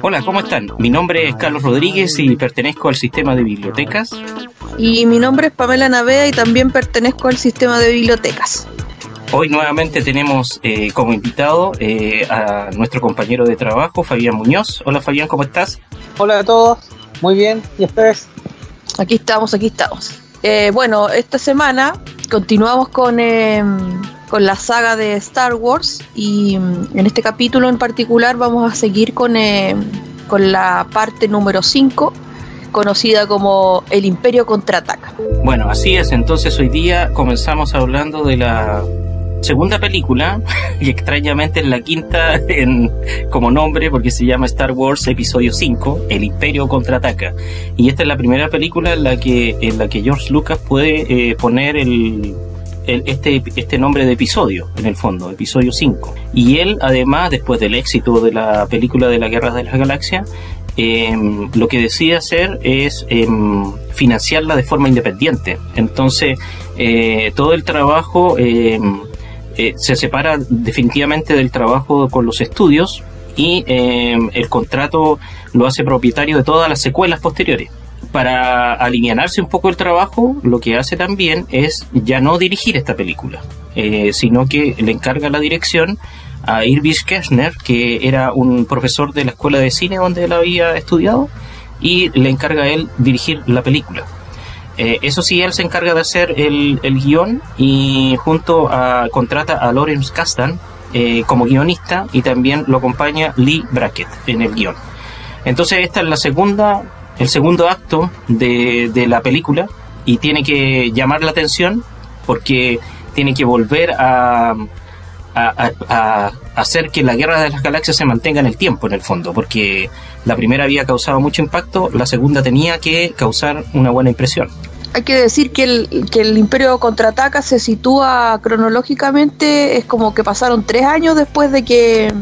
Hola, ¿cómo están? Mi nombre es Carlos Rodríguez y pertenezco al sistema de bibliotecas. Y mi nombre es Pamela Navea y también pertenezco al sistema de bibliotecas. Hoy nuevamente tenemos eh, como invitado eh, a nuestro compañero de trabajo, Fabián Muñoz. Hola Fabián, ¿cómo estás? Hola a todos, muy bien, ¿y ustedes? Aquí estamos, aquí estamos. Eh, bueno, esta semana continuamos con, con la saga de Star Wars y en este capítulo en particular vamos a seguir con, con la parte número 5 conocida como El Imperio contraataca. Bueno, así es, entonces hoy día comenzamos hablando de la segunda película, y extrañamente es la quinta en, como nombre porque se llama Star Wars Episodio 5, El Imperio contraataca. Y esta es la primera película en la que, en la que George Lucas puede eh, poner el, este, este nombre de episodio, en el fondo, episodio 5. Y él, además, después del éxito de la película de la Guerra de las Galaxias, Em, lo que decide hacer es em, financiarla de forma independiente. Entonces, eh, todo el trabajo em, eh, se separa definitivamente del trabajo con los estudios y el contrato lo hace propietario de todas las secuelas posteriores. Para alivianarse un poco el trabajo, lo que hace también es ya no dirigir esta película, eh, sino que le encarga la dirección a Irvis Kirchner, que era un profesor de la escuela de cine donde él había estudiado, y le encarga a él dirigir la película. Eh, eso sí, él se encarga de hacer el, el guion y junto a contrata a Lawrence Kasdan eh, como guionista y también lo acompaña Lee Brackett en el guion. Entonces esta es la segunda, el segundo acto de, de la película y tiene que llamar la atención porque tiene que volver a, a, hacer que la guerra de las galaxias se mantenga en el tiempo, en el fondo, porque la primera había causado mucho impacto, la segunda tenía que causar una buena impresión. Hay que decir que el, que el Imperio contraataca se sitúa cronológicamente, es como que pasaron tres años después de que,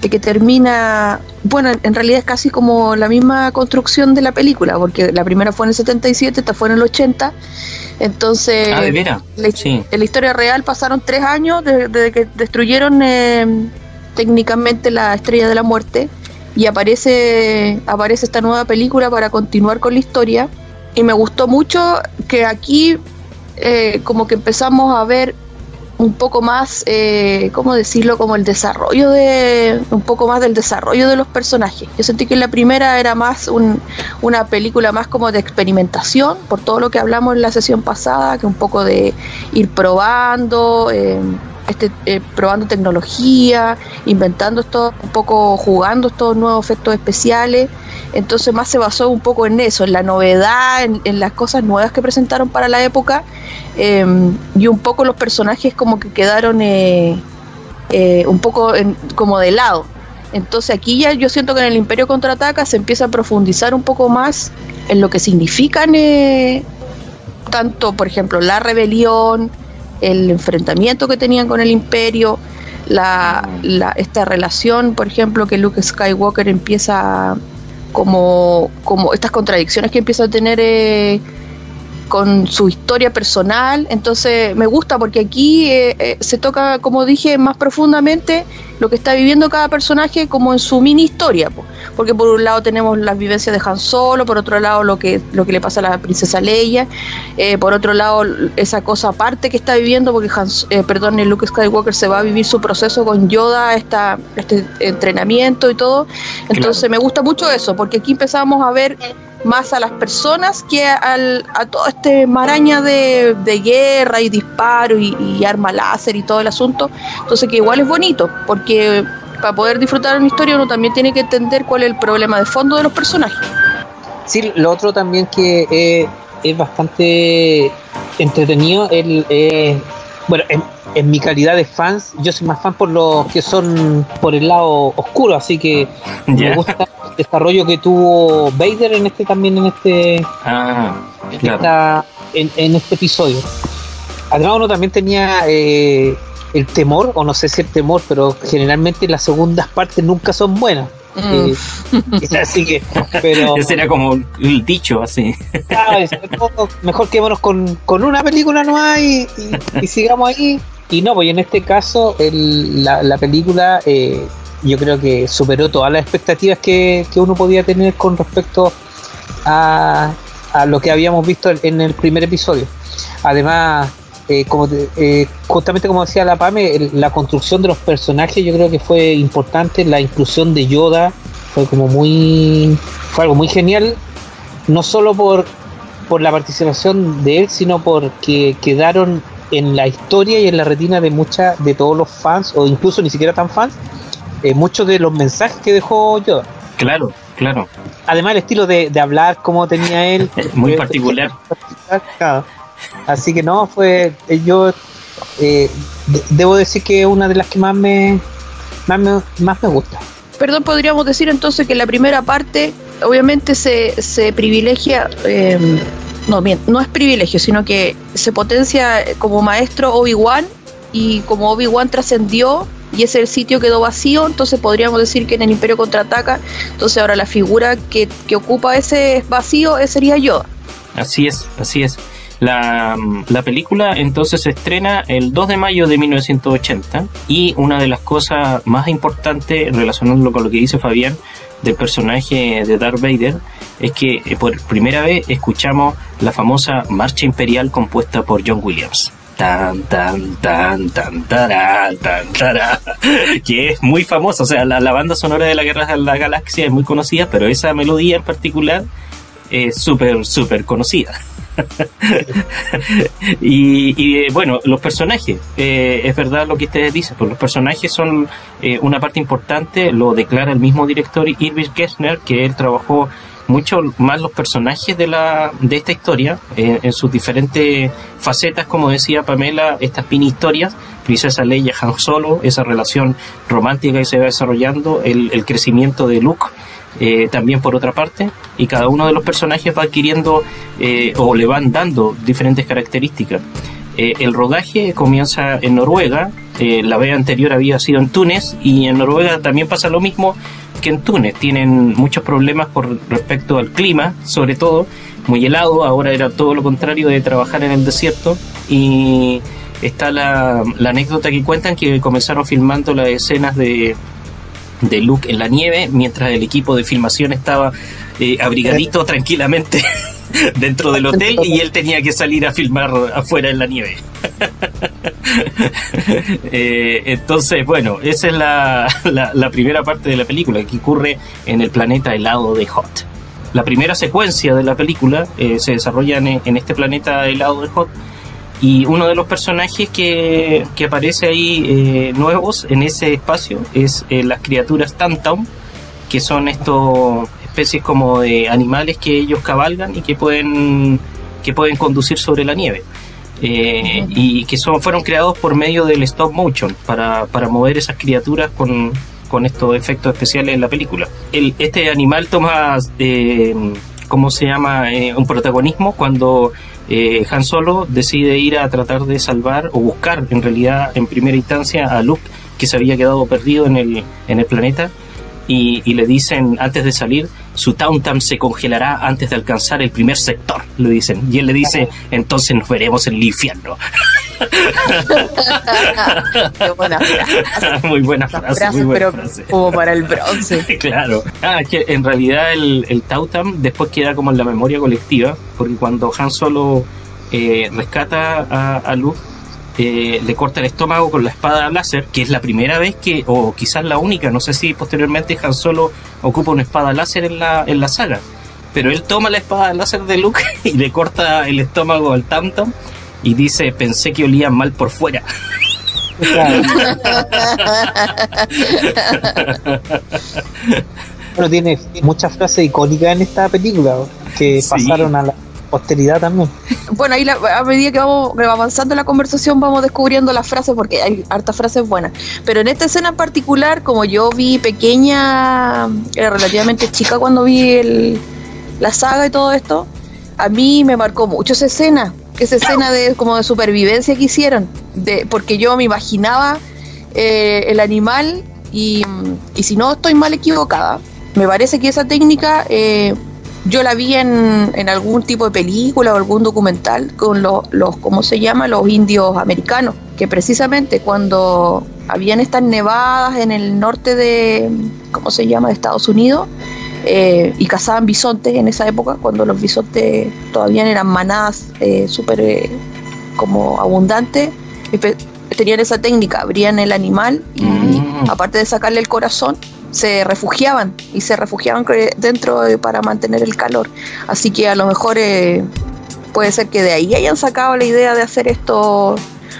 que termina, bueno, en realidad es casi como la misma construcción de la película, porque la primera fue en el 77, esta fue en el 80 entonces, ah, en la historia real pasaron tres años desde que destruyeron eh, técnicamente la Estrella de la Muerte y aparece, aparece esta nueva película para continuar con la historia. Y me gustó mucho que aquí eh, como que empezamos a ver un poco más, eh, ¿cómo decirlo? Como el desarrollo de, un poco más del desarrollo de los personajes. Yo sentí que la primera era más una película más como de experimentación, por todo lo que hablamos en la sesión pasada, que un poco de ir probando. Eh, este, eh, probando tecnología, inventando esto, un poco jugando estos nuevos efectos especiales. Entonces más se basó un poco en eso, en la novedad, en, las cosas nuevas que presentaron para la época em, y un poco los personajes como que quedaron eh, eh, un poco como de lado. Entonces aquí ya yo siento que en el Imperio Contraataca se empieza a profundizar un poco más en lo que significan tanto, por ejemplo, la rebelión, el enfrentamiento que tenían con el imperio, la, esta relación, por ejemplo, que Luke Skywalker empieza como, como estas contradicciones que empieza a tener eh, con su historia personal. Entonces me gusta porque aquí eh, eh, se toca, como dije, más profundamente lo que está viviendo cada personaje como en su mini historia. Porque por un lado tenemos las vivencias de Han Solo, por otro lado lo que, lo que le pasa a la princesa Leia, eh, por otro lado esa cosa aparte que está viviendo, porque Han, perdón, Luke Skywalker se va a vivir su proceso con Yoda, esta, este entrenamiento y todo. Entonces me gusta mucho eso, porque aquí empezamos a ver más a las personas que al, a todo este maraña de, guerra y disparo y, arma láser y todo el asunto. Entonces que igual es bonito, porque para poder disfrutar una historia uno también tiene que entender cuál es el problema de fondo de los personajes. Sí, lo otro también que es bastante entretenido, el, bueno, en, mi calidad de fans, yo soy más fan por los que son por el lado oscuro, así que me gusta desarrollo que tuvo Vader en este también en este Ah, en, claro. esta- en- en este episodio. Además uno también tenía eh, el temor, o no sé si el temor, pero generalmente las segundas partes nunca son buenas. Mm. Eh, así que, pero Ese era como el dicho así. es- no, mejor quedémonos con, con una película nomás y, y, y sigamos ahí. Y no, pues en este caso el- la, la película eh, yo creo que superó todas las expectativas que, que uno podía tener con respecto a, a lo que habíamos visto en- en el primer episodio. Además, eh, como eh, justamente como decía la Pame, el- la construcción de los personajes yo creo que fue importante, la inclusión de Yoda fue como muy, fue algo muy genial, no solo por, por la participación de él, sino porque quedaron en la historia y en la retina de muchas, de todos los fans, o incluso ni siquiera tan fans, eh, muchos de los mensajes que dejó Yoda. Claro, claro. Además el estilo de, de hablar como tenía él. Muy particular. Así que no, fue eh, yo eh, de- debo decir que es una de las que más me más me, más me gusta. Perdón, podríamos decir entonces que la primera parte, obviamente se, se privilegia, eh, no, bien, no es privilegio, sino que se potencia como maestro Obi-Wan y como Obi-Wan trascendió y ese el sitio quedó vacío, entonces podríamos decir que en el Imperio contraataca, entonces ahora la figura que, que ocupa ese vacío eh, sería Yoda. Así es, así es. La, la película entonces se estrena el 2 de mayo de 1980 y una de las cosas más importantes relacionándolo con lo que dice Fabián del personaje de Darth Vader es que eh, por primera vez escuchamos la famosa marcha imperial compuesta por John Williams. Tan, tan, tan, tan, tarán, tan, que es muy famosa. O sea, la, la banda sonora de la Guerra de la Galaxia es muy conocida, pero esa melodía en particular es súper, súper conocida. y, eh, bueno, los personajes, eh, es verdad lo que ustedes dicen, pues los personajes son eh, una parte importante, lo declara el mismo director Irving Gessner, que él trabajó mucho más los personajes de la de esta historia en sus diferentes facetas como decía Pamela estas mini historias Princesa Leia Han Solo esa relación romántica que se va desarrollando el, el crecimiento de Luke eh, también por otra parte, y cada uno de los personajes va adquiriendo eh, o le van dando diferentes características. Eh, el rodaje comienza en Noruega, la vez anterior había sido en Túnez, y en Noruega también pasa lo mismo que en Túnez. Tienen muchos problemas por respecto al clima, sobre todo, muy helado, ahora era todo lo contrario de trabajar en el desierto, y está la anécdota que cuentan que comenzaron filmando las escenas de de Luke en la nieve, mientras el equipo de filmación estaba eh, abrigadito tranquilamente dentro del hotel y él tenía que salir a filmar afuera en la nieve. Eh, entonces, bueno, esa es la, la, la primera parte de la película que ocurre en el planeta helado de Hot. La primera secuencia de la película eh, se desarrolla en, en este planeta helado de Hot y uno de los personajes que, que aparece ahí eh, nuevos en ese espacio es eh, las criaturas Tantum, que son estos especies como de animales que ellos cabalgan y que pueden, que pueden conducir sobre la nieve. Eh, y que son, fueron creados por medio del stop motion para, para mover esas criaturas con, con estos efectos especiales en la película. El, este animal toma, eh, ¿cómo se llama?, eh, un protagonismo cuando eh, Han Solo decide ir a tratar de salvar o buscar en realidad en primera instancia a Luke que se había quedado perdido en el, en el planeta y, y le dicen antes de salir su Tauntam se congelará antes de alcanzar el primer sector, le dicen. Y él le dice, entonces nos veremos en el infierno. Qué buena frase. muy buena frase, frases, muy buena pero frase. como para el bronce. claro. Ah, es que en realidad el, el Tautam después queda como en la memoria colectiva, porque cuando Han Solo eh, rescata a, a Luke, eh, le corta el estómago con la espada láser, que es la primera vez que, o quizás la única, no sé si posteriormente Han Solo ocupa una espada láser en la, en la saga. Pero él toma la espada láser de Luke y le corta el estómago al Tantum y dice, pensé que olían mal por fuera. Claro. bueno, tiene muchas frases icónicas en esta película que Sí. pasaron a la, posteridad también. Bueno, ahí a medida que vamos avanzando la conversación vamos descubriendo las frases porque hay hartas frases buenas. Pero en esta escena en particular, como yo vi pequeña, era relativamente chica cuando vi el, la saga y todo esto, a mí me marcó mucho esa escena, esa escena de como de supervivencia que hicieron, de, porque yo me imaginaba eh, el animal y, y, si no estoy mal equivocada, me parece que esa técnica eh, yo la vi en, en, algún tipo de película o algún documental con los, los, ¿cómo se llama? Los indios americanos, que precisamente cuando habían estas nevadas en el norte de, ¿cómo se llama?, de Estados Unidos, eh, y cazaban bisontes en esa época, cuando los bisontes todavía eran manadas eh, súper eh, como abundantes, tenían esa técnica, abrían el animal y mm. aparte de sacarle el corazón, se refugiaban y se refugiaban dentro para mantener el calor. Así que a lo mejor eh, puede ser que de ahí hayan sacado la idea de hacer esto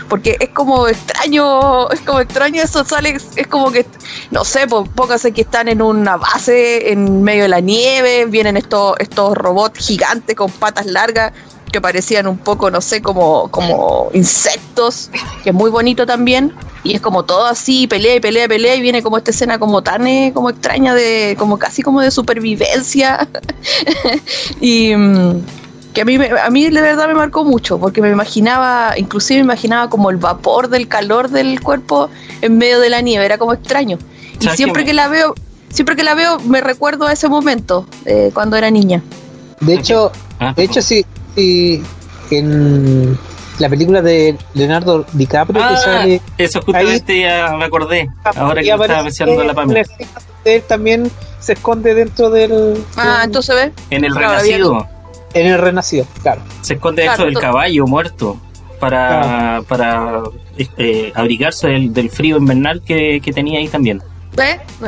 porque es como extraño, es como extraño eso sale, es como que, no sé, póngase que están en una base en medio de la nieve, vienen estos, estos robots gigantes con patas largas que parecían un poco, no sé, como, como insectos, que es muy bonito también. Y es como todo así, pelea y pelea pelea, y viene como esta escena como tan eh, como extraña, de como casi como de supervivencia. y mm, que a mí, a mí de verdad me marcó mucho, porque me imaginaba, inclusive me imaginaba como el vapor del calor del cuerpo en medio de la nieve, era como extraño. Y siempre que, la veo, siempre que la veo me recuerdo a ese momento, eh, cuando era niña. De hecho, ah, de hecho sí, sí, en la película de Leonardo DiCaprio que ah, sale eso justamente ya me acordé ahora que estaba mencionando la Pamela. él también se esconde dentro del ah entonces ve. En el renacido en el renacido claro se esconde dentro del caballo muerto para para eh, abrigarse del, del, frío invernal que, que tenía ahí también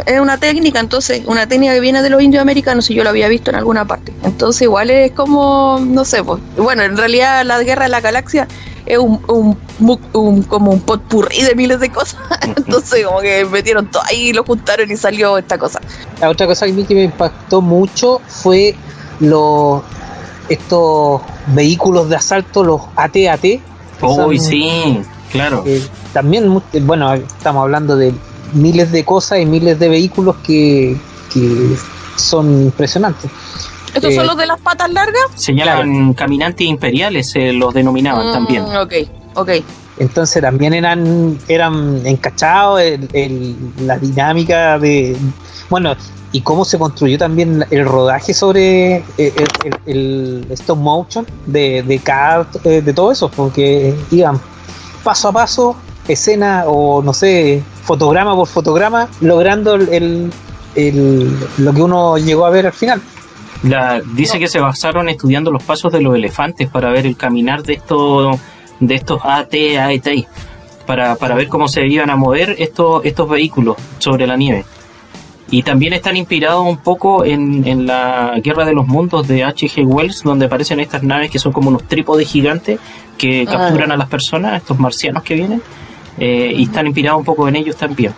es una técnica, entonces, una técnica que viene de los indios americanos y yo lo había visto en alguna parte. Entonces, igual es como, no sé, pues, bueno, en realidad la guerra de la galaxia es un, un, como un potpurrí de miles de cosas. entonces, como que metieron todo ahí, lo juntaron y salió esta cosa. La otra cosa que me impactó mucho fue los estos vehículos de asalto, los AT-AT. Uy, sí, claro. también, bueno, estamos hablando de miles de cosas y miles de vehículos que, son impresionantes. ¿Estos son eh, los de las patas largas? Se llaman caminantes imperiales, se los denominaban mm, también. Ok, ok. Entonces también eran, eran encachados la dinámica de... Bueno, y cómo se construyó también el rodaje sobre eh, el, stop motion de, de, eh, de todo eso, porque iban paso a paso escena o no sé, fotograma por fotograma, logrando el, lo que uno llegó a ver al final. La, dice que se basaron estudiando los pasos de los elefantes para ver el caminar de estos de estos AT, AET, para, para ver cómo se iban a mover estos, estos vehículos sobre la nieve. Y también están inspirados un poco en, en la Guerra de los Mundos de H.G. Wells, donde aparecen estas naves que son como unos trípodes gigantes que ah. capturan a las personas, estos marcianos que vienen eh, y están inspirados un poco en ellos también.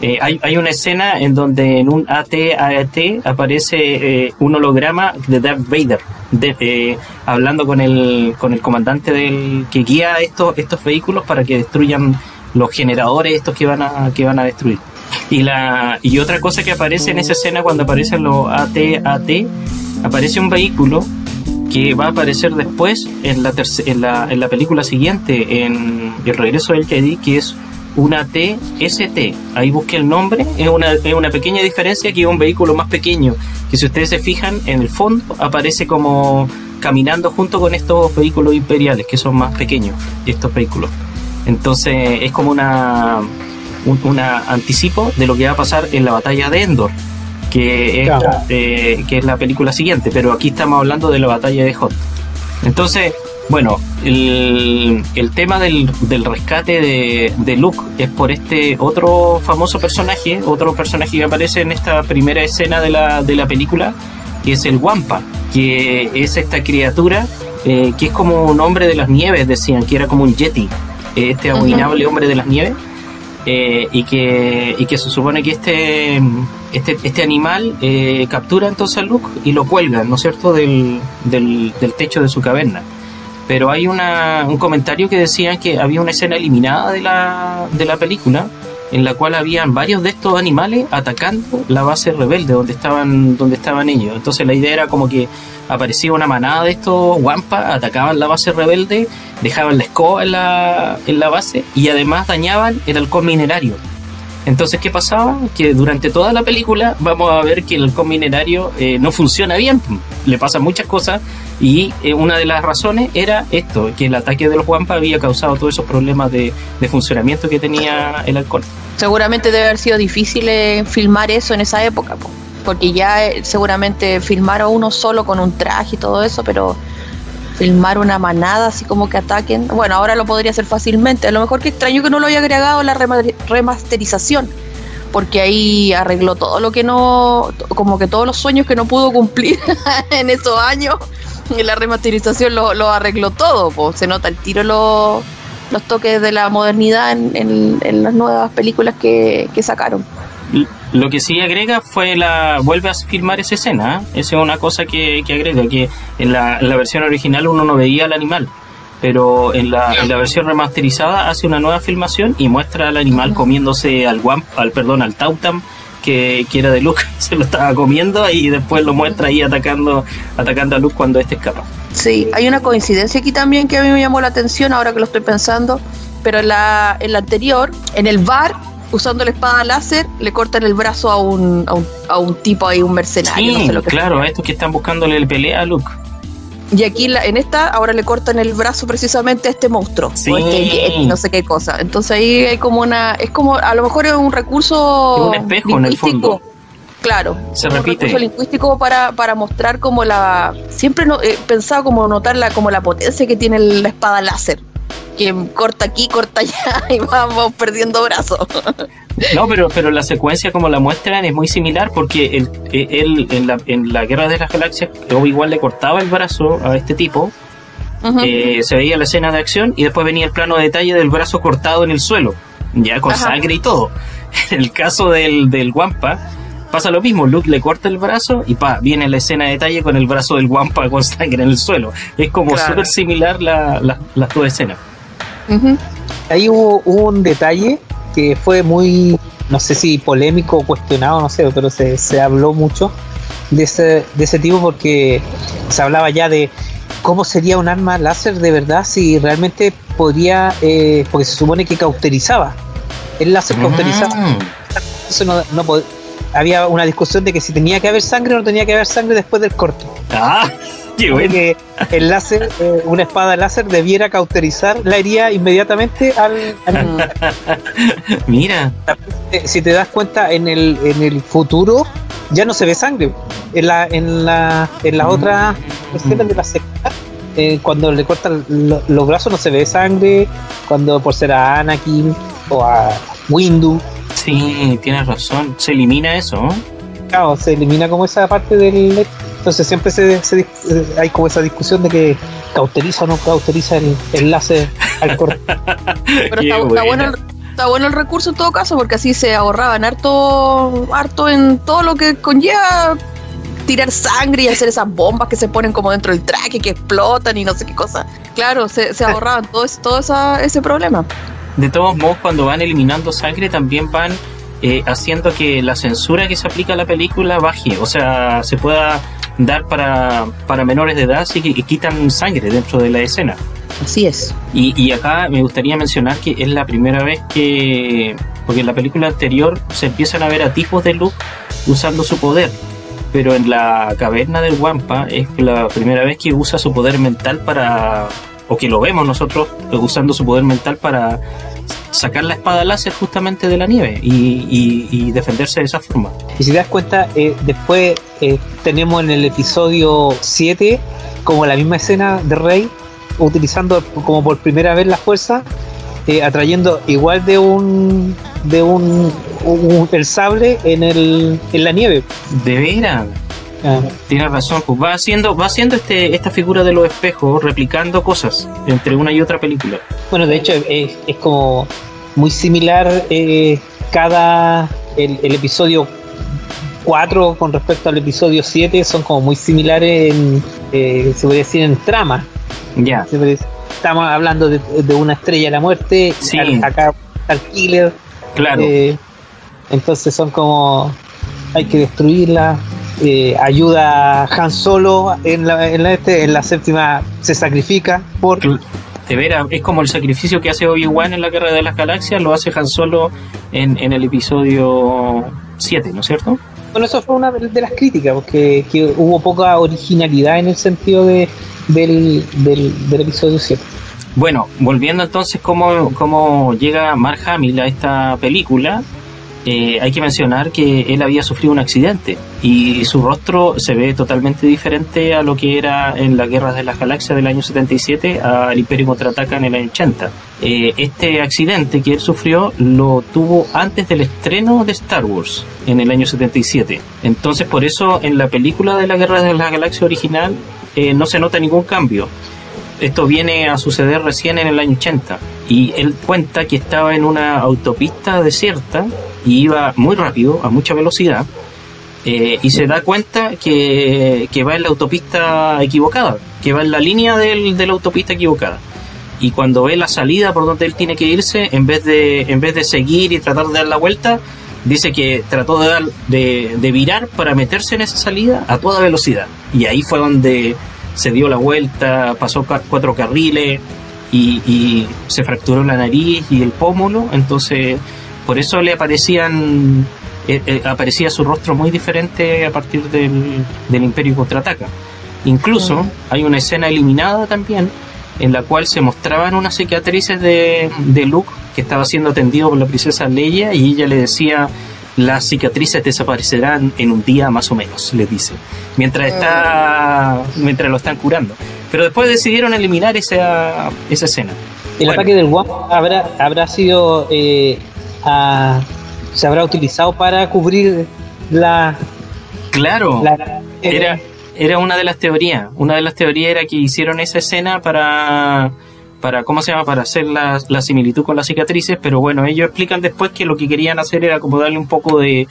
Eh, hay, hay, una escena en donde en un AT-AT aparece eh, un holograma de Darth Vader hablando con el, con el comandante del que guía estos, estos vehículos para que destruyan los generadores estos que van a, que van a destruir. Y, la, y otra cosa que aparece en esa escena cuando aparecen los AT-AT, aparece un vehículo que va a aparecer después en la, en la, en la película siguiente, en El regreso del Jedi, que es una TST. Ahí busqué el nombre, es una, es una pequeña diferencia que es un vehículo más pequeño, que si ustedes se fijan en el fondo aparece como caminando junto con estos vehículos imperiales, que son más pequeños, estos vehículos. Entonces es como una, un una anticipo de lo que va a pasar en la batalla de Endor que es, eh, que es la película siguiente, pero aquí estamos hablando de la batalla de Hot. Entonces, bueno, el, el tema del, del rescate de, de, Luke es por este otro famoso personaje, otro personaje que aparece en esta primera escena de la, de la película, que es el Wampa, que es esta criatura eh, que es como un hombre de las nieves, decían, que era como un Yeti, este abominable hombre de las nieves eh, y, que, y que se supone que este, este, este animal eh, captura entonces a Luke y lo cuelga, ¿no es cierto?, del, del, del techo de su caverna. Pero hay una, un comentario que decía que había una escena eliminada de la, de la película en la cual habían varios de estos animales atacando la base rebelde donde estaban donde estaban ellos. Entonces la idea era como que aparecía una manada de estos guampas, atacaban la base rebelde, dejaban la escoba en la, en la base y además dañaban el halcón minerario. Entonces, ¿qué pasaba? Que durante toda la película vamos a ver que el halcón minerario eh, no funciona bien, le pasan muchas cosas y eh, una de las razones era esto, que el ataque de los guampas había causado todos esos problemas de, funcionamiento que tenía el halcón. Seguramente debe haber sido difícil eh, filmar eso en esa época, po, porque ya eh, seguramente filmar a uno solo con un traje y todo eso, pero filmar una manada así como que ataquen, bueno, ahora lo podría hacer fácilmente. A lo mejor que extraño que no lo haya agregado la rema- remasterización, porque ahí arregló todo lo que no, como que todos los sueños que no pudo cumplir en esos años. Y la remasterización lo, arregló todo, se nota el tiro lo- los toques de la modernidad en, en- en las nuevas películas que, que sacaron. Lo que sí agrega fue la. vuelve a filmar esa escena. ¿eh? Esa es una cosa que, que agrega, que en la, en la versión original uno no veía al animal. Pero en la, en la versión remasterizada hace una nueva filmación y muestra al animal comiéndose al guam, al perdón, al Tautam que, que era de Luke, se lo estaba comiendo y después lo muestra ahí atacando, atacando a Luke cuando este escapa. Sí, hay una coincidencia aquí también que a mí me llamó la atención ahora que lo estoy pensando, pero en la, en la anterior, en el bar, usando la espada láser, le cortan el brazo a un, a un, a un tipo ahí, un mercenario, no Sí, sé lo que claro, a estos que están buscándole el pelea a Luke. Y aquí la- en esta ahora le cortan el brazo precisamente a este monstruo, Sí. o este yeti, no sé qué cosa. Entonces ahí hay como una, es como, a lo mejor es un recurso Es un espejo en el fondo. Claro, Se un repite. recurso lingüístico para, para mostrar como la, siempre no, he pensado como notar la, como la potencia que tiene la espada láser, que corta aquí, corta allá y vamos perdiendo brazos. No, pero, pero la secuencia como la muestran es muy similar porque él, él en, la, en la Guerra de las Galaxias igual le cortaba el brazo a este tipo, eh, se veía la escena de acción y después venía el plano de detalle del brazo cortado en el suelo, ya con Ajá. sangre y todo. En el caso del, del Wampa pasa lo mismo, Luke le corta el brazo y pa, viene la escena de detalle con el brazo del Wampa con sangre en el suelo. Es como Claro. súper similar la, la- las dos escenas. Ahí hubo, hubo un detalle que fue muy, no sé si polémico o cuestionado, no sé, pero se, se habló mucho de ese, de ese tipo porque se hablaba ya de cómo sería un arma láser de verdad si realmente podría, eh, porque se supone que cauterizaba. El láser cauterizaba. Mm. Eso no, no había una discusión de que si tenía que haber sangre o no tenía que haber sangre después del corte. Ah, qué bueno. que el láser, eh, una espada láser debiera cauterizar la herida inmediatamente al, al- Mira, eh, si te das cuenta en el en el futuro ya no se ve sangre en la en la en la otra escena de la secta eh, cuando le cortan lo- los brazos no se ve sangre cuando por ser a Anakin o a Windu sí, tienes razón. Se elimina eso. claro, se elimina como esa parte del entonces siempre se, se dis- eh, hay como esa discusión de que cauteriza o no cauteriza el, láser al corte Pero está, bueno el, está bueno el recurso en todo caso, porque así se ahorraban harto, harto en todo lo que conlleva tirar sangre y hacer esas bombas que se ponen como dentro del traje, que explotan y no sé qué cosa. Claro, se, se ahorraban todo, ese- todo esa- ese problema. De todos modos, cuando van eliminando sangre, también van eh, haciendo que la censura que se aplica a la película baje. O sea, se pueda dar para, para menores de edad que- quitan sangre dentro de la escena. Así es. Y, y acá me gustaría mencionar que es la primera vez que. Porque en la película anterior se empiezan a ver atisbos de Luke usando su poder. Pero en la caverna del Wampa es la primera vez que usa su poder mental para. O que lo vemos nosotros eh, usando su poder mental para sacar la espada láser justamente de la nieve y, y- y defenderse de esa forma. Y si te das cuenta, eh, después eh, tenemos en el episodio 7 como la misma escena de Rey utilizando como por primera vez la fuerza, eh, atrayendo igual de un de un, un- el sable en el en la nieve. De veras. Ah, Tienes razón, pues va haciendo, va haciendo este, esta figura de los espejos, replicando cosas entre una y otra película. Bueno, de hecho es, es como muy similar eh, cada el, episodio 4 con respecto al episodio 7 son como muy similares en, eh, se podría decir en trama. Ya. Estamos hablando de, una estrella de la muerte sí. acá al killer. Claro. Eh, entonces son como hay que destruirla. Eh, ayuda a Han Solo en la, en la, este, en la séptima se sacrifica por de veras, es como el sacrificio que hace Obi-Wan en la Guerra de las Galaxias, lo hace Han Solo en, en el episodio 7, ¿no es cierto? Bueno, eso fue una de las críticas, porque hubo poca originalidad en el sentido de, del, del, del episodio 7. Bueno, volviendo entonces cómo, cómo llega Mark Hamill a esta película, eh, hay que mencionar que él había sufrido un accidente y su rostro se ve totalmente diferente a lo que era en las guerras de las galaxias del año 77 al Imperio contraataca en el año 80. Eh, este accidente que él sufrió lo tuvo antes del estreno de Star Wars en el año 77. Entonces por eso en la película de la guerra de las galaxias original eh, no se nota ningún cambio. Esto viene a suceder recién en el año 80 y él cuenta que estaba en una autopista desierta y iba muy rápido, a mucha velocidad, eh, y se da cuenta que, va en la autopista equivocada, que va en la línea del, de la autopista equivocada. Y cuando ve la salida por donde él tiene que irse, en vez de, en vez de seguir y tratar de dar la vuelta, dice que trató de, dar, de, virar para meterse en esa salida a toda velocidad. Y ahí fue donde se dio la vuelta, pasó cuatro carriles y, y se fracturó la nariz y el pómulo. Entonces por eso le aparecían eh, eh, aparecía su rostro muy diferente a partir del, del Imperio contraataca. Incluso hay una escena eliminada también en la cual se mostraban unas cicatrices de, de Luke que estaba siendo atendido por la princesa Leia y ella le decía las cicatrices desaparecerán en un día más o menos, le dice, mientras está mientras lo están curando. Pero después decidieron eliminar esa, esa escena. El ataque del Guam habrá, habrá sido eh, se habrá utilizado para cubrir la... Claro, era, era una de las teorías. Una de las teorías era que hicieron esa escena para para ¿cómo se llama? para hacer la, la, similitud con las cicatrices, pero bueno, ellos explican después que lo que querían hacer era como darle un poco de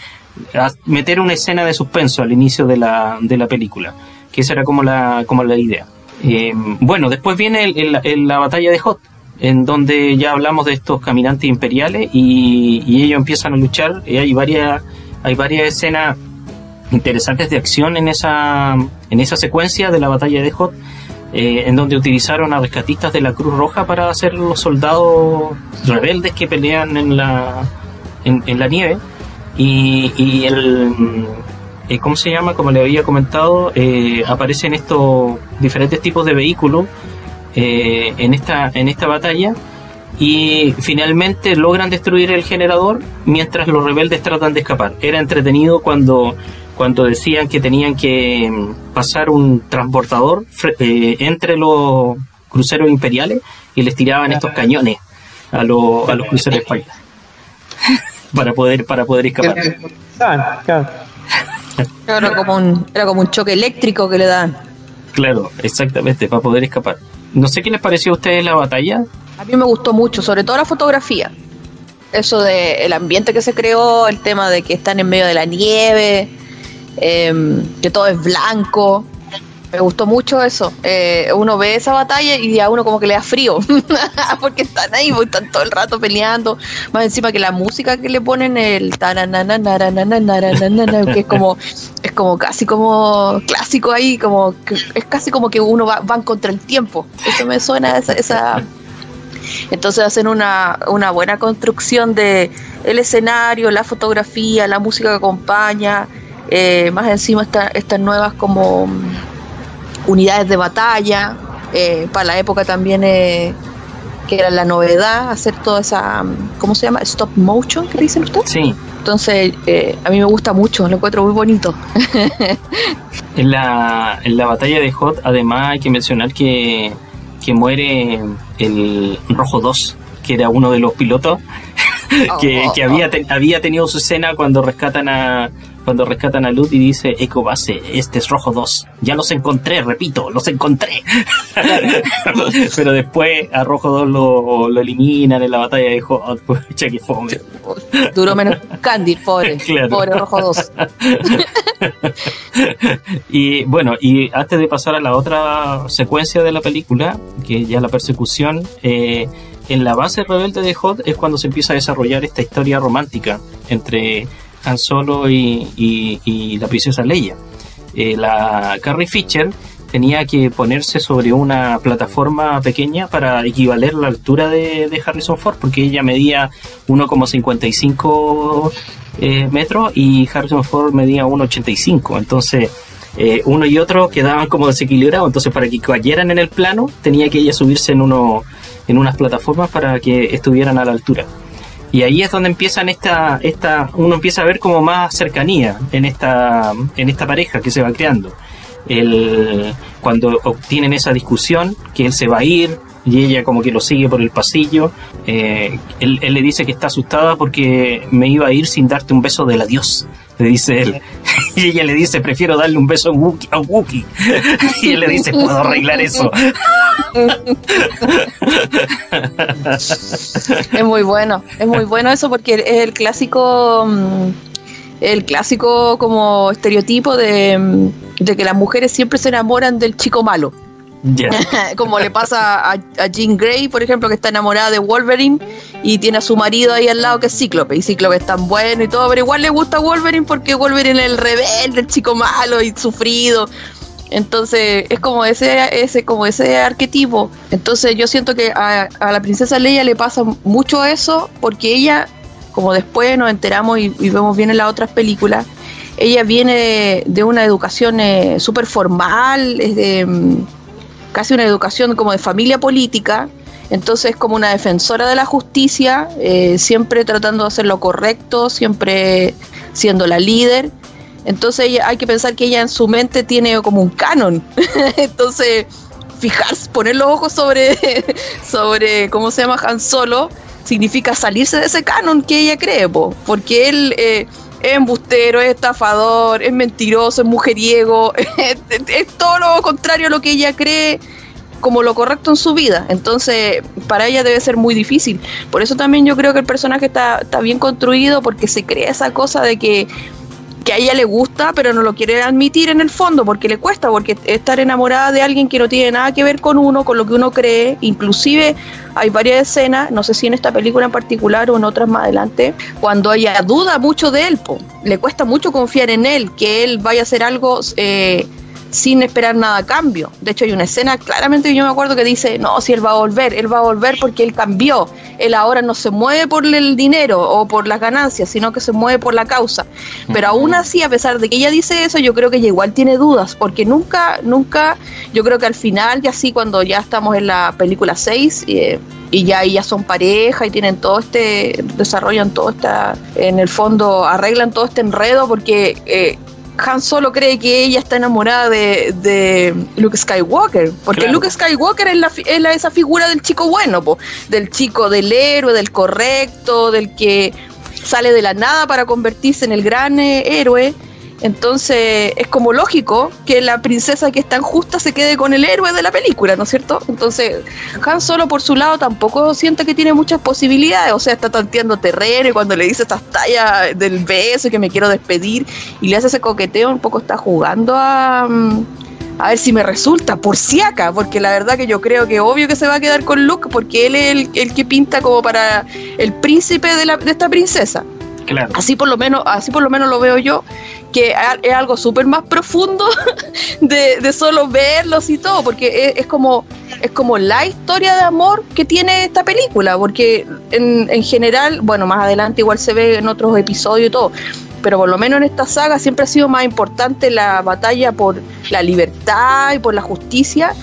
meter una escena de suspenso al inicio de la, de la película, que esa era como la, como la idea. Eh, bueno, después viene la batalla de Hot, en donde ya hablamos de estos caminantes imperiales y, ellos empiezan a luchar y hay varias hay varias escenas interesantes de acción en esa en esa secuencia de la batalla de Hot eh, en donde utilizaron a rescatistas de la Cruz Roja para hacer los soldados rebeldes que pelean en la en, la nieve y, el eh, ¿cómo se llama? Como le había comentado, eh, aparecen estos diferentes tipos de vehículos eh, en, esta, en esta batalla y finalmente logran destruir el generador mientras los rebeldes tratan de escapar. Era entretenido cuando, cuando decían que tenían que mm, pasar un transportador eh, entre los cruceros imperiales y les tiraban estos cañones a, a los cruceros españoles para poder para poder escapar. Era como un, era como un choque eléctrico que le dan. Claro, exactamente, para poder escapar. No sé qué les pareció a ustedes la batalla. A mí me gustó mucho, sobre todo la fotografía. Eso de el ambiente que se creó, el tema de que están en medio de la nieve, em, que todo es blanco. Me gustó mucho eso. Eh, uno ve esa batalla y a uno como que le da frío, porque están ahí, pues, están todo el rato peleando. Más encima que la música que le ponen, el que es como, es como casi como clásico ahí, como es casi como que uno va van contra el tiempo. Eso me suena esa, esa entonces hacen una, una buena construcción de el escenario, la fotografía, la música que acompaña, eh, más encima estas nuevas como unidades de batalla, eh, para la época también eh, que era la novedad hacer toda esa, ¿cómo se llama? Stop motion, ¿qué dicen ustedes? Sí. Entonces, eh, a mí me gusta mucho, lo encuentro muy bonito. en, la, en la batalla de Hot, además, hay que mencionar que, que muere el Rojo 2, que era uno de los pilotos, que, que había, había tenido su escena cuando rescatan a, cuando rescatan a Luz y dice Eco Base, este es Rojo 2. Ya los encontré, repito, los encontré. Pero después a Rojo 2 lo, lo eliminan en la batalla de Hot, pues, que fome. Duró menos Candy, pobre, pobre Rojo 2. y bueno, y antes de pasar a la otra secuencia de la película, que ya la persecución, eh, en la base rebelde de Hot es cuando se empieza a desarrollar esta historia romántica entre Han Solo y, la princesa Leia. Eh, la Carrie Fisher tenía que ponerse sobre una plataforma pequeña para equivaler la altura de, Harrison Ford, porque ella medía 1,55 eh, metros y Harrison Ford medía 1,85. Entonces, eh, uno y otro quedaban como desequilibrados. Entonces, para que cayeran en el plano, tenía que ella subirse en, uno, en unas plataformas para que estuvieran a la altura. Y ahí es donde empiezan esta, esta, uno empieza a ver como más cercanía en esta, en esta pareja que se va creando. El, cuando obtienen esa discusión, que él se va a ir y ella como que lo sigue por el pasillo, eh, él, le dice que está asustada porque me iba a ir sin darte un beso del adiós, le dice él. Y ella le dice, prefiero darle un beso a un Wookiee. Y él le dice, puedo arreglar eso. Es muy bueno, es muy bueno eso porque es el clásico, mm, el clásico como estereotipo de, mm, de que las mujeres siempre se enamoran del chico malo. como le pasa a, Jean Grey, por ejemplo, que está enamorada de Wolverine y tiene a su marido ahí al lado que es Cíclope. Y Cíclope es tan bueno y todo, pero igual le gusta Wolverine porque Wolverine es el rebelde, el chico malo y sufrido. Entonces es como ese, ese, como ese arquetipo. Entonces yo siento que a, la princesa Leia le pasa mucho eso porque ella, como después nos enteramos y, vemos bien en las otras películas, ella viene de, una educación eh, súper formal, es mm, casi una educación como de familia política. Entonces es como una defensora de la justicia, eh, siempre tratando de hacer lo correcto, siempre siendo la líder entonces hay que pensar que ella en su mente tiene como un canon. Entonces, fijarse, poner los ojos sobre, sobre cómo se llama Han Solo, significa salirse de ese canon que ella cree, porque él eh, es embustero, es estafador, es mentiroso, es mujeriego, es, todo lo contrario a lo que ella cree como lo correcto en su vida. Entonces, para ella debe ser muy difícil. Por eso también yo creo que el personaje está, está bien construido, porque se crea esa cosa de que que a ella le gusta, pero no lo quiere admitir en el fondo porque le cuesta, porque estar enamorada de alguien que no tiene nada que ver con uno, con lo que uno cree, inclusive hay varias escenas, no sé si en esta película en particular o en otras más adelante, cuando ella duda mucho de él, le cuesta mucho confiar en él, que él vaya a hacer algo eh, sin esperar nada a cambio. De hecho, hay una escena claramente yo me acuerdo que dice, no, si él va a volver, él va a volver porque él cambió. Él ahora no se mueve por el dinero o por las ganancias, sino que se mueve por la causa. Pero aún así, a pesar de que ella dice eso, yo creo que ella igual tiene dudas, porque nunca, nunca, yo creo que al final, y así cuando ya estamos en la película 6, eh, y ya ya son pareja y tienen todo este desarrollan todo esta en el fondo arreglan todo este enredo porque eh, han Solo cree que ella está enamorada de, Luke Skywalker, porque Luke Skywalker es, la, esa figura del chico bueno, del chico del héroe, del correcto, del que sale de la nada para convertirse en el gran eh, héroe. Entonces es como lógico que la princesa que es tan justa se quede con el héroe de la película, ¿no es cierto? Entonces Han Solo por su lado tampoco siente que tiene muchas posibilidades, o sea, está tanteando terreno y cuando le dice estas tallas del beso y que me quiero despedir y le hace ese coqueteo, un poco está jugando a... Mm, a ver si me resulta, por si acá, porque la verdad que yo creo que obvio que se va a quedar con Luke, porque él es el, que pinta como para el príncipe de, la, de esta princesa. Claro. Así por lo menos, así por lo menos lo veo yo que es algo súper más profundo de, solo verlos y todo, porque es, como, es como la historia de amor que tiene esta película, porque en, en general, bueno, más adelante igual se ve en otros episodios y todo, pero por lo menos en esta saga siempre ha sido más importante la batalla por la libertad y por la justicia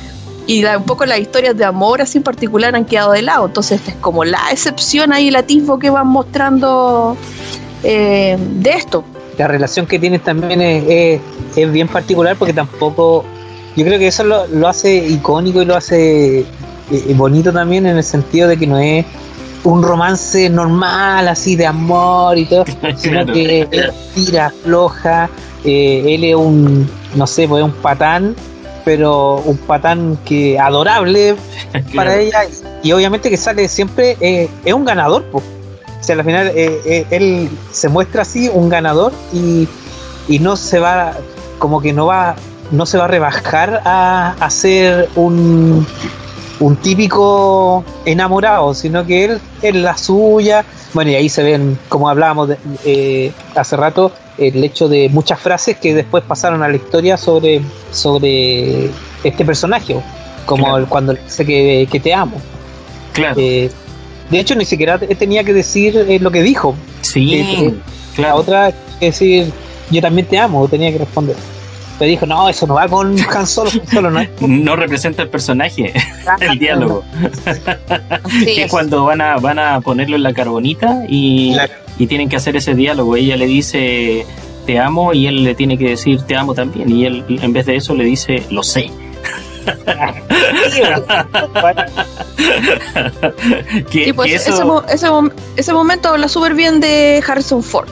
y un poco las historias de amor así en particular han quedado de lado. Entonces esta es como la excepción ahí, el atisbo que van mostrando eh, de esto la relación que tienes también es, es, bien particular porque tampoco, yo creo que eso lo, hace icónico y lo hace eh, bonito también en el sentido de que no es un romance normal, así de amor y todo, sino que él tira, floja, eh, él es un, no sé, pues es un patán, pero un patán que adorable para ella y obviamente que sale siempre, eh, es un ganador, pues. O sea, al final eh, él se muestra así, un ganador y, y no se va, como que no va, no se va a rebajar a, a ser un un típico enamorado, sino que él es la suya. Bueno, y ahí se ven, como hablábamos eh, hace rato, el hecho de muchas frases que después pasaron a la historia sobre, sobre este personaje, como cuando dice que, que, te amo. Claro. Eh, de hecho, ni siquiera tenía que decir eh, lo que dijo. Sí, La otra, es decir, yo también te amo, tenía que responder dijo, no, eso no va con Han Solo, Solo no No representa el personaje, el diálogo. que es cuando van a, van a ponerlo en la carbonita y, y tienen que hacer ese diálogo. Ella le dice, te amo, y él le tiene que decir, te amo también. Y él, en vez de eso, le dice, lo sé. Pues ese, ese, ese, momento habla súper bien de Harrison Ford.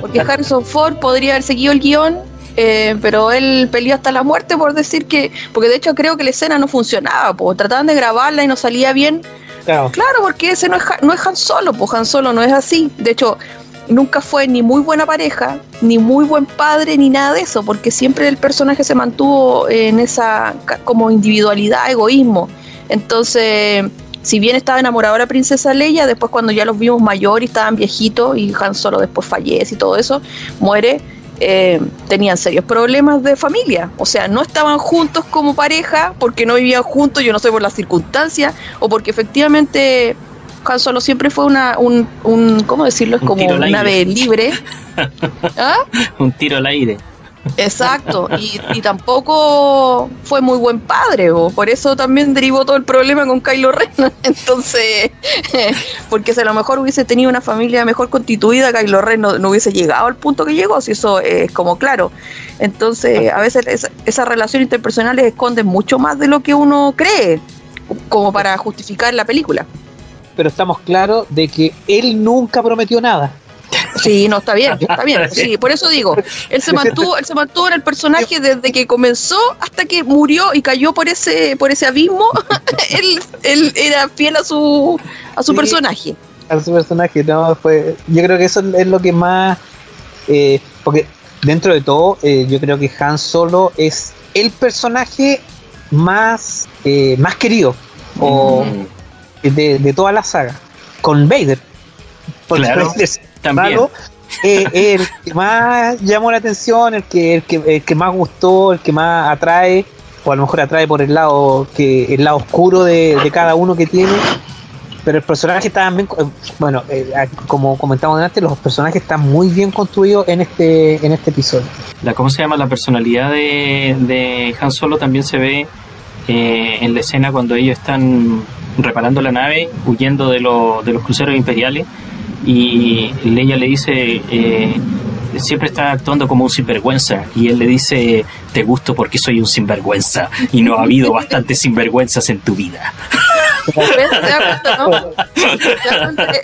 Porque Harrison Ford podría haber seguido el guion eh, pero él peleó hasta la muerte por decir que, porque de hecho creo que la escena no funcionaba, pues trataban de grabarla y no salía bien. Claro, porque ese no es, no es Han Solo, pues Han Solo no es así. De hecho, nunca fue ni muy buena pareja, ni muy buen padre, ni nada de eso, porque siempre el personaje se mantuvo en esa como individualidad, egoísmo. Entonces, si bien estaba enamorado de la princesa Leia, después cuando ya los vimos mayor y estaban viejitos y Han Solo después fallece y todo eso, muere, eh, tenían serios problemas de familia. O sea, no estaban juntos como pareja porque no vivían juntos, yo no sé por las circunstancias, o porque efectivamente Han Solo siempre fue una, un, un ¿cómo decirlo? Es como una nave libre. ¿Ah? Un tiro al aire. Exacto, y, tampoco fue muy buen padre, por eso también derivó todo el problema con Kylo Ren. Entonces, porque si a lo mejor hubiese tenido una familia mejor constituida, Kylo Ren no, hubiese llegado al punto que llegó, si eso es como claro. Entonces, a veces esas relaciones interpersonales esconden mucho más de lo que uno cree, como para justificar la película. Pero estamos claros de que él nunca prometió nada. Sí, no, está bien, está bien. Sí, por eso digo, él se mantuvo, él se mantuvo en el personaje desde que comenzó hasta que murió y cayó por ese, por ese abismo. él, él era fiel a su, a su personaje. A su personaje, no, fue. Yo creo que eso es lo que más, eh, porque dentro de todo, eh, yo creo que Han Solo es el personaje más, eh, más querido o mm. De, de, toda la saga, con Vader. claro. También. Eh, el que más llamó la atención, el que, el que, el que más gustó, el que más atrae, o a lo mejor atrae por el lado que el lado oscuro de, cada uno que tiene. Pero el personaje está bien, bueno, eh, como comentamos antes, los personajes están muy bien construidos en este, en este episodio. La, ¿Cómo se llama? La personalidad de, de Han Solo también se ve eh, en la escena cuando ellos están reparando la nave, huyendo de, de los cruceros imperiales y Leia le dice, eh, siempre está actuando como un sinvergüenza y él le dice, te gusto porque soy un sinvergüenza y no ha habido bastantes sinvergüenzas en tu vida.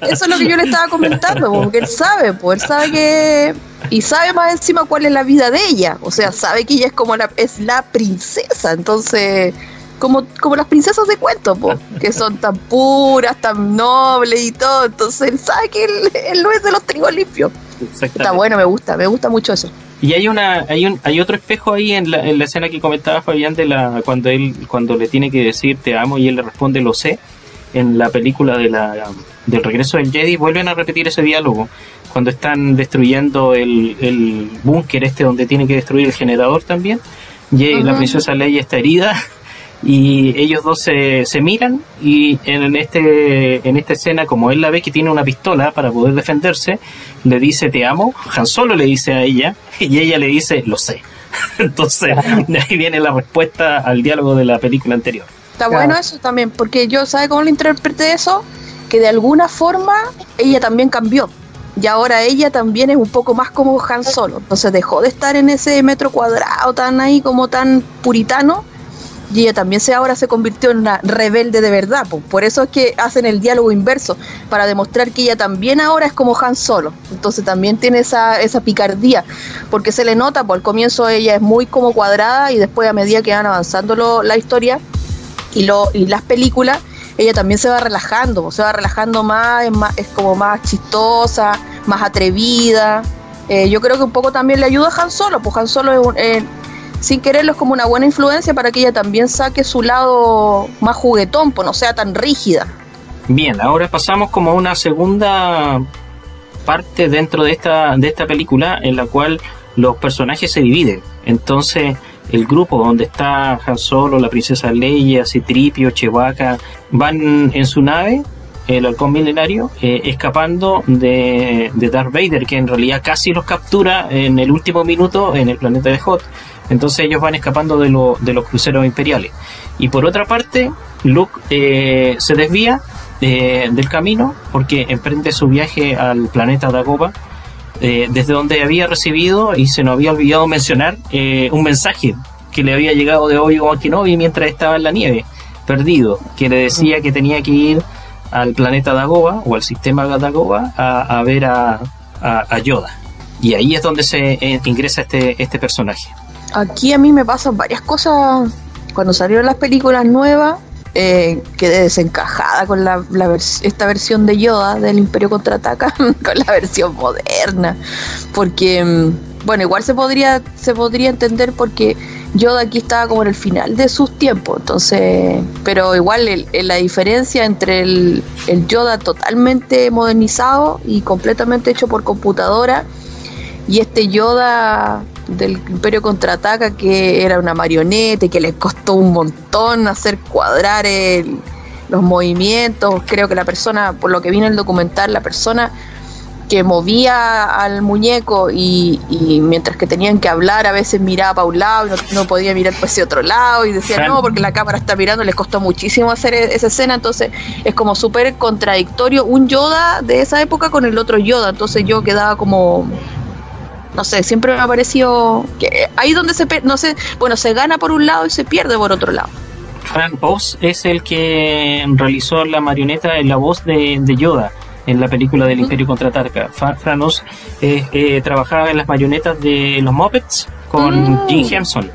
Eso es lo que yo le estaba comentando, porque él sabe, pues él sabe que y sabe más encima cuál es la vida de ella, o sea, sabe que ella es como la es la princesa, entonces como, como las princesas de cuento, que son tan puras, tan nobles y todo. Entonces él sabe que él, no es de los trigos limpios. Está bueno, me gusta, me gusta mucho eso. Y hay una, hay un, hay otro espejo ahí en la, en la escena que comentaba Fabián de la, cuando él, cuando le tiene que decir te amo y él le responde lo sé. En la película de la, del regreso del Jedi vuelven a repetir ese diálogo cuando están destruyendo el, el búnker este donde tiene que destruir el generador también. Y la princesa Leia está herida y ellos dos se, se miran y en este en esta escena como él la ve que tiene una pistola para poder defenderse le dice te amo Han Solo le dice a ella y ella le dice lo sé entonces de ahí viene la respuesta al diálogo de la película anterior. Está bueno eso también porque yo sabe cómo lo interpreté eso que de alguna forma ella también cambió y ahora ella también es un poco más como Han Solo. Entonces dejó de estar en ese metro cuadrado tan ahí como tan puritano y ella también se ahora se convirtió en una rebelde de verdad. Por eso es que hacen el diálogo inverso, para demostrar que ella también ahora es como Han Solo. Entonces también tiene esa, esa picardía, porque se le nota, por el comienzo ella es muy como cuadrada y después a medida que van avanzando la historia y, lo, y las películas, ella también se va relajando, se va relajando más, es, más, es como más chistosa, más atrevida. Eh, yo creo que un poco también le ayuda a Han Solo, pues Han Solo es un, eh, sin quererlo es como una buena influencia para que ella también saque su lado más juguetón, pues no sea tan rígida. Bien, ahora pasamos como a una segunda parte dentro de esta, de esta película en la cual los personajes se dividen. Entonces, el grupo donde está Han Solo, la princesa Leia, Citripio, Chewbacca, van en su nave, el halcón milenario, eh, escapando de, de Darth Vader, que en realidad casi los captura en el último minuto en el planeta de Hot. Entonces ellos van escapando de, de los cruceros imperiales. Y por otra parte, Luke eh, se desvía eh, del camino porque emprende su viaje al planeta Dagobah, eh, desde donde había recibido y se nos había olvidado mencionar un mensaje que le había llegado de Obi-Wan Kenobi mientras estaba en la nieve, perdido, que le decía que tenía que ir al planeta Dagobah o al sistema Dagobah a, ver a, a, Yoda. Y ahí es donde se ingresa este, este personaje. Aquí a mí me pasan varias cosas. Cuando salieron las películas nuevas, eh, quedé desencajada con la, esta versión de Yoda del Imperio Contraataca, con la versión moderna. Porque, mm, bueno, igual se podría, se podría entender porque Yoda aquí estaba como en el final de sus tiempos. Entonces, pero igual la diferencia entre el Yoda totalmente modernizado y completamente hecho por computadora y este Yoda del Imperio Contraataca que era una marioneta y que les costó un montón hacer cuadrar los movimientos. Creo que la persona, por lo que vi en el documental, la persona que movía al muñeco y, mientras que tenían que hablar a veces miraba para un lado y no, podía mirar para ese otro lado y decía no porque la cámara está mirando les costó muchísimo hacer e-, esa escena entonces es como súper contradictorio un Yoda de esa época con el otro Yoda. Entonces yo quedaba como no sé, siempre me ha parecido que ahí donde se, no sé, bueno, se gana por un lado y se pierde por otro lado. Fran Oz es el que realizó la marioneta en la voz de, Yoda en la película del Imperio Contraataca. Fran Oz eh, eh, trabajaba en las marionetas de los Muppets con mm. Jim Henson.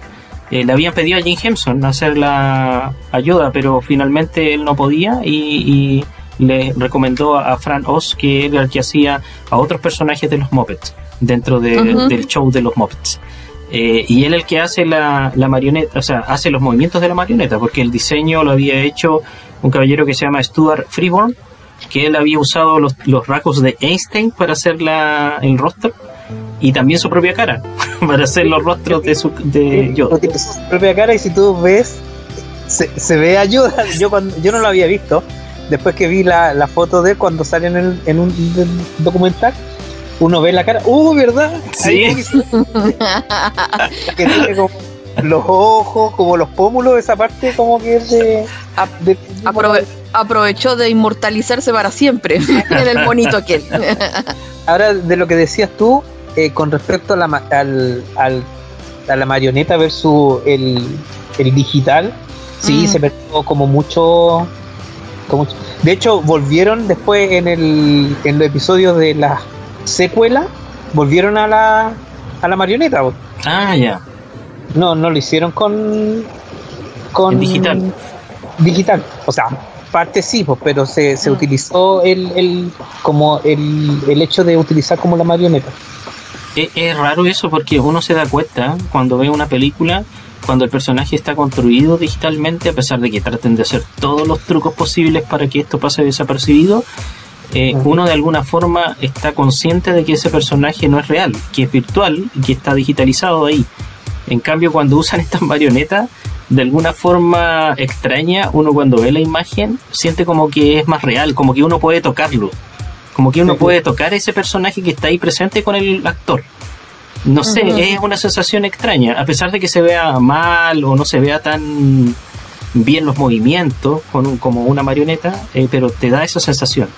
Eh, le habían pedido a Jim Henson hacer la ayuda, pero finalmente él no podía y, y le recomendó a Fran Oz que era el que hacía a otros personajes de los Muppets dentro del show de los Muppets. Eh, y él el que hace la, marioneta, o sea, hace los movimientos de la marioneta, porque el diseño lo había hecho un caballero que se llama Stuart Freeborn, que él había usado los, los rasgos de Einstein para hacer la, el rostro y también su propia cara para hacer los rostros de su de Yoda. Su propia cara y si tú ves se, se ve a Yoda. Yo cuando yo no lo había visto después que vi la, la foto de él cuando sale en, el, en un documental uno ve la cara, ¡uh, verdad! Sí. que tiene como los ojos, como los pómulos, esa parte como que es de... aprovechó de inmortalizarse para siempre en el bonito aquel. Ahora, de lo que decías tú, eh, con respecto a la, al, al, a la marioneta versus el, el digital, sí, mm. se perdió como mucho, como De hecho, volvieron después en, el, en los episodios de las secuela volvieron a la, a la marioneta. Ah, ya. No, no lo hicieron con. con. digital. Digital. O sea, parte sí, pero se, se mm. utilizó el, el, como el, el hecho de utilizar como la marioneta. Es, es, raro eso porque uno se da cuenta cuando ve una película, cuando el personaje está construido digitalmente, a pesar de que traten de hacer todos los trucos posibles para que esto pase desapercibido, eh, uno de alguna forma está consciente de que ese personaje no es real, que es virtual y que está digitalizado ahí. En cambio, cuando usan estas marionetas, de alguna forma extraña, uno cuando ve la imagen siente como que es más real, como que uno puede tocarlo, como que uno puede tocar ese personaje que está ahí presente con el actor. No sé, es una sensación extraña, a pesar de que se vea mal o no se vea tan bien los movimientos con como una marioneta, eh, pero te da esa sensación.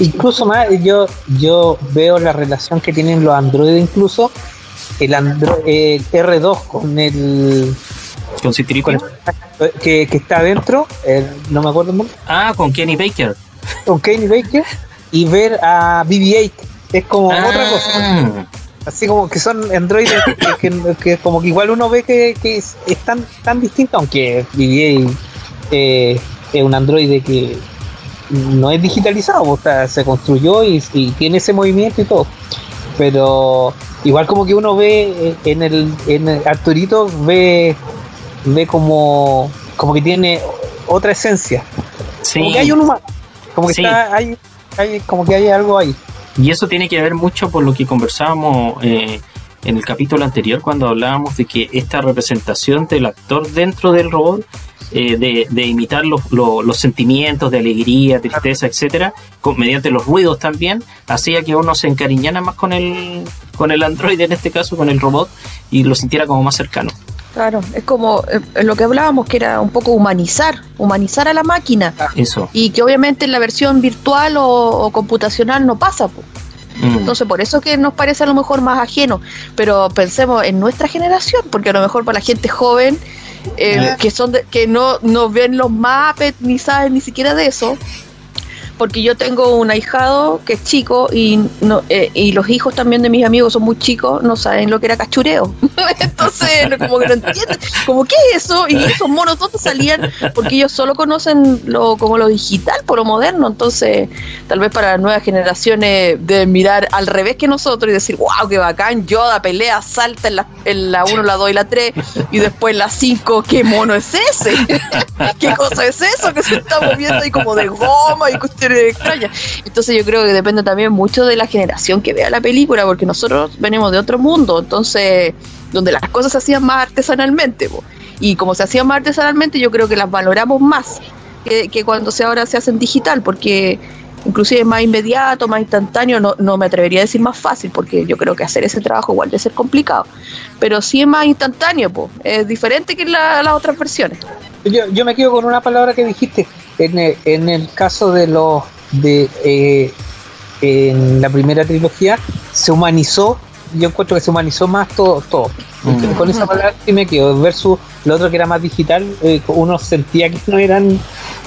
Incluso más, yo, yo veo la relación que tienen los androides, incluso el, Android R2 con el Con. Que, que está adentro, eh, no me acuerdo mucho. Ah, con Kenny Baker. Con Kenny Baker y ver a BB-8 es como otra cosa. Así como que son androides que, que- que como que igual uno ve que, que es, es tan, tan distinto, aunque BB-8 eh, es un androide que no es digitalizado, o sea, se construyó y, y tiene ese movimiento y todo. Pero igual como que uno ve eh, en el, en el Arturito ve, ve como, como que tiene otra esencia. Sí. Como que hay un humano. Como que Sí. está, hay, hay, como que hay algo ahí. Y eso tiene que ver mucho por lo que conversábamos eh, en el capítulo anterior cuando hablábamos de que esta representación del actor dentro del robot, eh, de, imitar los, los- los sentimientos de alegría, tristeza, etcétera, con- mediante los ruidos también, hacía que uno se encariñara más con el, con el androide, en este caso, con el robot, y lo sintiera como más cercano. Claro, es como eh, lo que hablábamos, que era un poco humanizar, humanizar a la máquina. Eso. Y que obviamente en la versión virtual o, o computacional no pasa. po. Mm. Entonces, por eso que nos parece a lo mejor más ajeno. Pero pensemos en nuestra generación, porque a lo mejor para la gente joven, eh, Eh. que son de- que no, no ven los Muppets ni saben ni siquiera de eso. Porque yo tengo un ahijado que es chico y no, eh, y los hijos también de mis amigos son muy chicos, no saben lo que era cachureo. Entonces, como que no entienden, como qué es eso y esos monos dónde salían, porque ellos solo conocen lo como lo digital, por lo moderno. Entonces, tal vez para las nuevas generaciones deben mirar al revés que nosotros y decir, wow, qué bacán, Yoda pelea, salta en la, en la 1, la 2 y la 3 y después la 5, ¿qué mono es ese? ¿Qué cosa es eso que se está moviendo ahí como de goma y cuestiones Entonces yo creo que depende también mucho de la generación que vea la película, porque nosotros venimos de otro mundo, entonces donde las cosas se hacían más artesanalmente. Y como se hacían más artesanalmente, yo creo que las valoramos más que, cuando se ahora se hacen digital, porque inclusive es más inmediato, más instantáneo, no, no me atrevería a decir más fácil, porque yo creo que hacer ese trabajo igual de ser complicado, pero sí es más instantáneo, po. es diferente que la- las otras versiones. Yo, yo me quedo con una palabra que dijiste. En el, en el caso de los de eh, en la primera trilogía se humanizó. Yo encuentro que se humanizó más todo. todo. Mm. Con esa palabra sí me quedo. Versus lo otro que era más digital, eh, uno sentía que no eran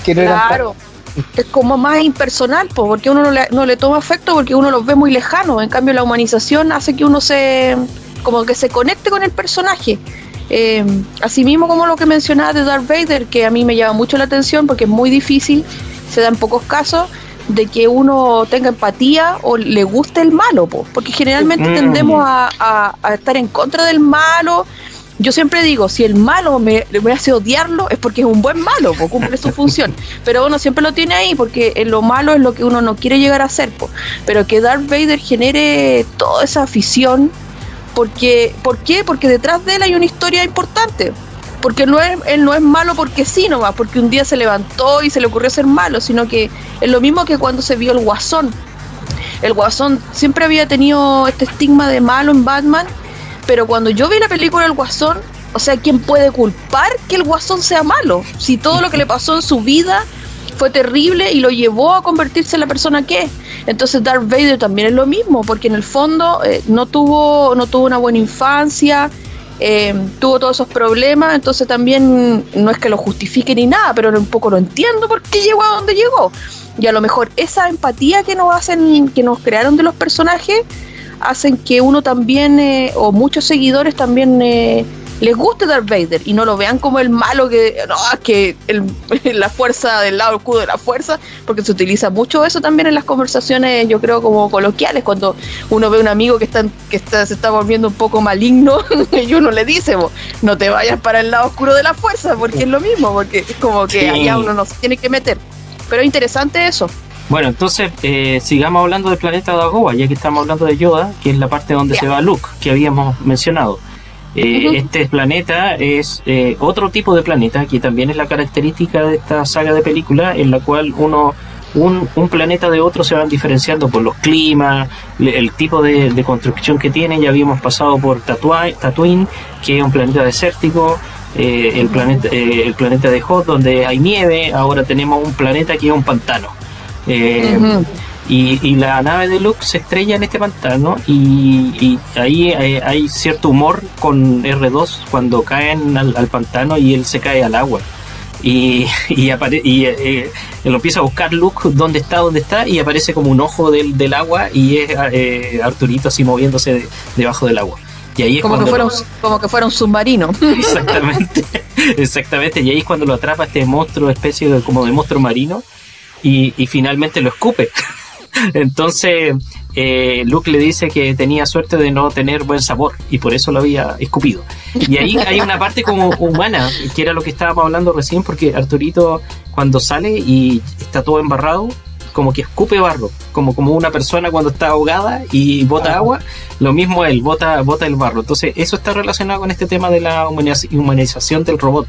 que no eran tan- Claro. Es como más impersonal, po, porque uno no le, no le toma afecto porque uno los ve muy lejanos. En cambio, la humanización hace que uno se como que se conecte con el personaje. Eh, asimismo, como lo que mencionaba de Darth Vader, que a mí me llama mucho la atención porque es muy difícil, se da en pocos casos, de que uno tenga empatía o le guste el malo, po, porque generalmente Mm. tendemos a, a- a estar en contra del malo. Yo siempre digo, si el malo me, me hace odiarlo es porque es un buen malo, po, cumple su función. Pero uno siempre lo tiene ahí porque lo malo es lo que uno no quiere llegar a ser. po. Pero que Darth Vader genere toda esa afición, porque, ¿por qué? Porque detrás de él hay una historia importante. Porque no es, él no es malo porque sí nomás, porque un día se levantó y se le ocurrió ser malo, sino que es lo mismo que cuando se vio el guasón. El guasón siempre había tenido este estigma de malo en Batman, pero cuando yo vi la película El Guasón, o sea, ¿quién puede culpar que el Guasón sea malo? Si todo lo que le pasó en su vida fue terrible y lo llevó a convertirse en la persona que es. Entonces Darth Vader también es lo mismo, porque en el fondo eh, no tuvo no tuvo una buena infancia, eh, tuvo todos esos problemas, entonces también no es que lo justifique ni nada, pero un poco lo entiendo por qué llegó a donde llegó. Y a lo mejor esa empatía que nos hacen, que nos crearon de los personajes, hacen que uno también, eh, o muchos seguidores también eh, les guste Darth Vader y no lo vean como el malo que, no, que el- la fuerza del lado oscuro de la fuerza, porque se utiliza mucho eso también en las conversaciones, yo creo, como coloquiales, cuando uno ve a un amigo que, está, que está, se está volviendo un poco maligno y uno le dice, "Bo, no te vayas para el lado oscuro de la fuerza, porque es lo mismo, porque es como que Sí. allá uno no se tiene que meter. Pero es interesante eso. Bueno, entonces eh, sigamos hablando del planeta Dagoba, ya que estamos hablando de Yoda, que es la parte donde se va Luke, que habíamos mencionado. Eh. Este planeta es eh, otro tipo de planeta, que también es la característica de esta saga de películas, en la cual uno un, un planeta de otro se van diferenciando por los climas, le- el tipo de, de construcción que tiene. Ya habíamos pasado por Tatooine, Tatooine que es un planeta desértico, eh, el, planeta, eh, el planeta de Hoth, donde hay nieve. Ahora tenemos un planeta que es un pantano. Eh. Y, la nave de Luke se estrella en este pantano y, ahí hay, cierto humor con R2 cuando caen al, pantano y él se cae al agua. Y, y, y eh, lo empieza a buscar Luke dónde está, dónde está y aparece como un ojo del, del agua y es eh, Arturito así moviéndose debajo del agua. Y ahí es como, que fuera un, como que fuera un submarino. Exactamente, exactamente. Y ahí es cuando lo atrapa este monstruo, especie de, como de monstruo marino, y, y finalmente lo escupe. Entonces, eh, Luke le dice que tenía suerte de no tener buen sabor y por eso lo había escupido. Y ahí hay una parte como humana, que era lo que estábamos hablando recién, porque Arturito cuando sale y está todo embarrado, como que escupe barro, como, como una persona cuando está ahogada y bota ah. agua, lo mismo él, bota, bota el barro. Entonces, eso está relacionado con este tema de la humanización del robot.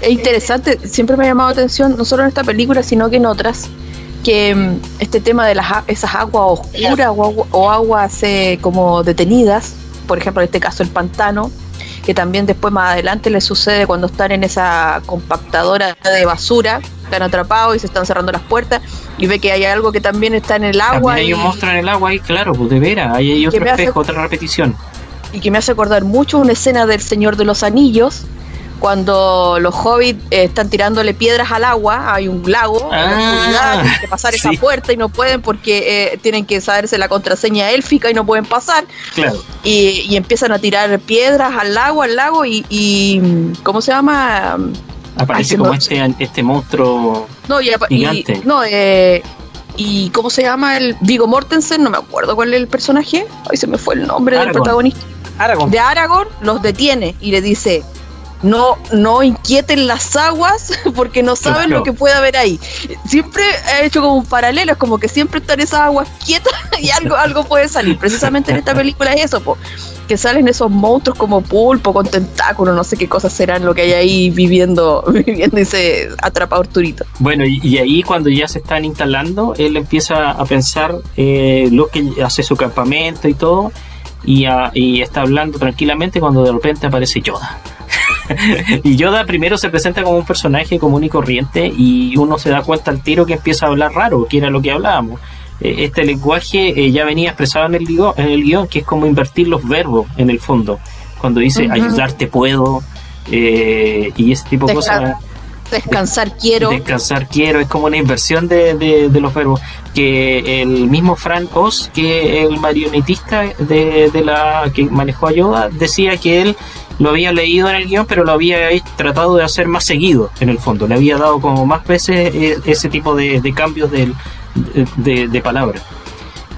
Es interesante, siempre me ha llamado la atención, no solo en esta película, sino que en otras, que mm, este tema de las esas aguas oscuras o, aguas eh, como detenidas, por ejemplo en este caso el pantano, que también después más adelante le sucede cuando están en esa compactadora de basura, están atrapados y se están cerrando las puertas y ve que hay algo que también está en el agua. También hay un monstruo en el agua ahí, claro, pues de veras, ahí hay otro espejo, otra repetición. Y que me hace acordar mucho una escena del Señor de los Anillos, cuando los hobbits eh, están tirándole piedras al agua, hay un lago, ah, tienen que pasar esa puerta y no pueden porque eh, tienen que saberse la contraseña élfica y no pueden pasar. Y, empiezan a tirar piedras al lago, al lago y, ¿cómo se llama? Aparece como este, este monstruo no, y, gigante. no, eh, y ¿cómo se llama el Vigo Mortensen? No me acuerdo cuál es el personaje. Ahí se me fue el nombre del protagonista. Aragorn. De Aragorn los detiene y le dice, no, no inquieten las aguas porque no saben lo que puede haber ahí. Siempre he hecho como un paralelo, es como que siempre están esas aguas quietas y algo, algo puede salir. Precisamente en esta película es eso, que salen esos monstruos como pulpo con tentáculos, no sé qué cosas serán lo que hay ahí viviendo, viviendo ese atrapa Arturito. Bueno, y, ahí cuando ya se están instalando, él empieza a pensar eh, lo que hace su campamento y todo, y, y está hablando tranquilamente cuando de repente aparece Yoda y Yoda primero se presenta como un personaje común y corriente y uno se da cuenta al tiro que empieza a hablar raro, que era lo que hablábamos. Eh, este lenguaje eh, ya venía expresado en el, guion, en el guion, que es como invertir los verbos en el fondo. Cuando dice ayudarte puedo eh, y ese tipo de cosas. Descansar quiero. Descansar quiero, es como una inversión de, de, los verbos. Que el mismo Frank Oz, que el marionetista de, de la que manejó a Yoda, decía que él lo había leído en el guion, pero lo había tratado de hacer más seguido, en el fondo. Le había dado como más veces eh, ese tipo de, cambios de, de, palabras.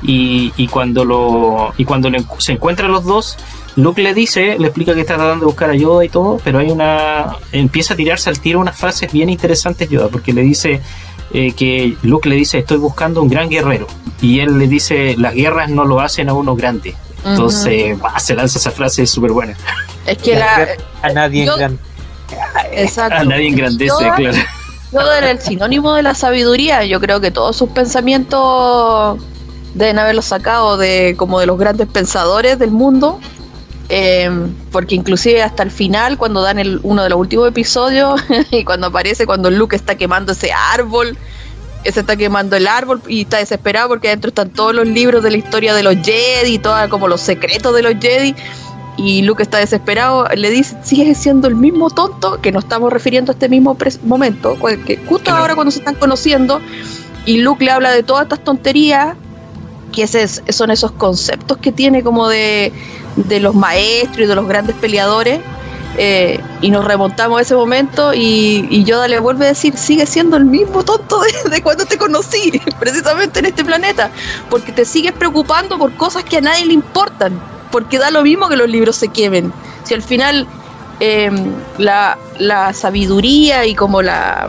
Y, y, cuando lo y cuando se encuentran los dos, Luke le dice, le explica que está tratando de buscar ayuda y todo, pero hay una empieza a tirarse al tiro unas frases bien interesantes Yoda, porque le dice eh, que Luke le dice estoy buscando un gran guerrero y él le dice las guerras no lo hacen a uno grande. Entonces, se lanza esa frase súper buena. Es que la, a nadie Exacto. A nadie engrandece, claro. Yoda era el sinónimo de la sabiduría. Yo creo que todos sus pensamientos deben haberlos sacado de como de los grandes pensadores del mundo. Em, porque inclusive hasta el final, cuando dan el, uno de los últimos episodios, y cuando aparece, cuando Luke está quemando ese árbol, se está quemando el árbol y está desesperado porque adentro están todos los libros de la historia de los Jedi, todos como los secretos de los Jedi. Y Luke está desesperado, le dice, sigue siendo el mismo tonto, que nos estamos refiriendo a este mismo momento, que justo ahora cuando se están conociendo, y Luke le habla de todas estas tonterías, que ese son esos conceptos que tiene como de, de los maestros y de los grandes peleadores, eh, y nos remontamos a ese momento y, y, Yoda le vuelve a decir, sigue siendo el mismo tonto de, cuando te conocí, precisamente en este planeta, porque te sigues preocupando por cosas que a nadie le importan, porque da lo mismo que los libros se quemen. Si al final em, la, la sabiduría y como la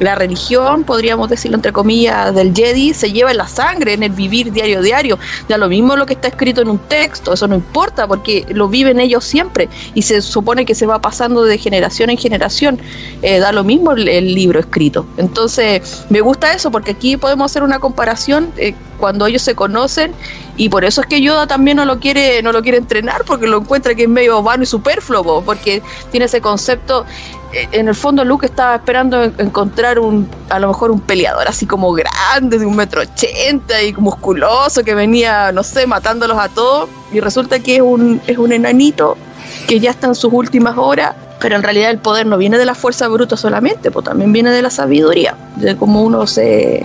la religión, podríamos decirlo entre comillas, del Jedi se lleva en la sangre, en el vivir diario diario. Ya lo mismo lo que está escrito en un texto, eso no importa porque lo viven ellos siempre y se supone que se va pasando de generación en generación. Eh, da lo mismo el, libro escrito. Entonces, me gusta eso porque aquí podemos hacer una comparación. Eh, cuando ellos se conocen y por eso es que Yoda también no lo quiere no lo quiere entrenar porque lo encuentra que es medio vano y superfluo porque tiene ese concepto eh, en el fondo Luke estaba esperando encontrar un a lo mejor un peleador así como grande de un metro ochenta y musculoso que venía no sé matándolos a todos y resulta que es un es un enanito que ya está en sus últimas horas pero en realidad el poder no viene de la fuerza bruta solamente, pues también viene de la sabiduría, de cómo uno se,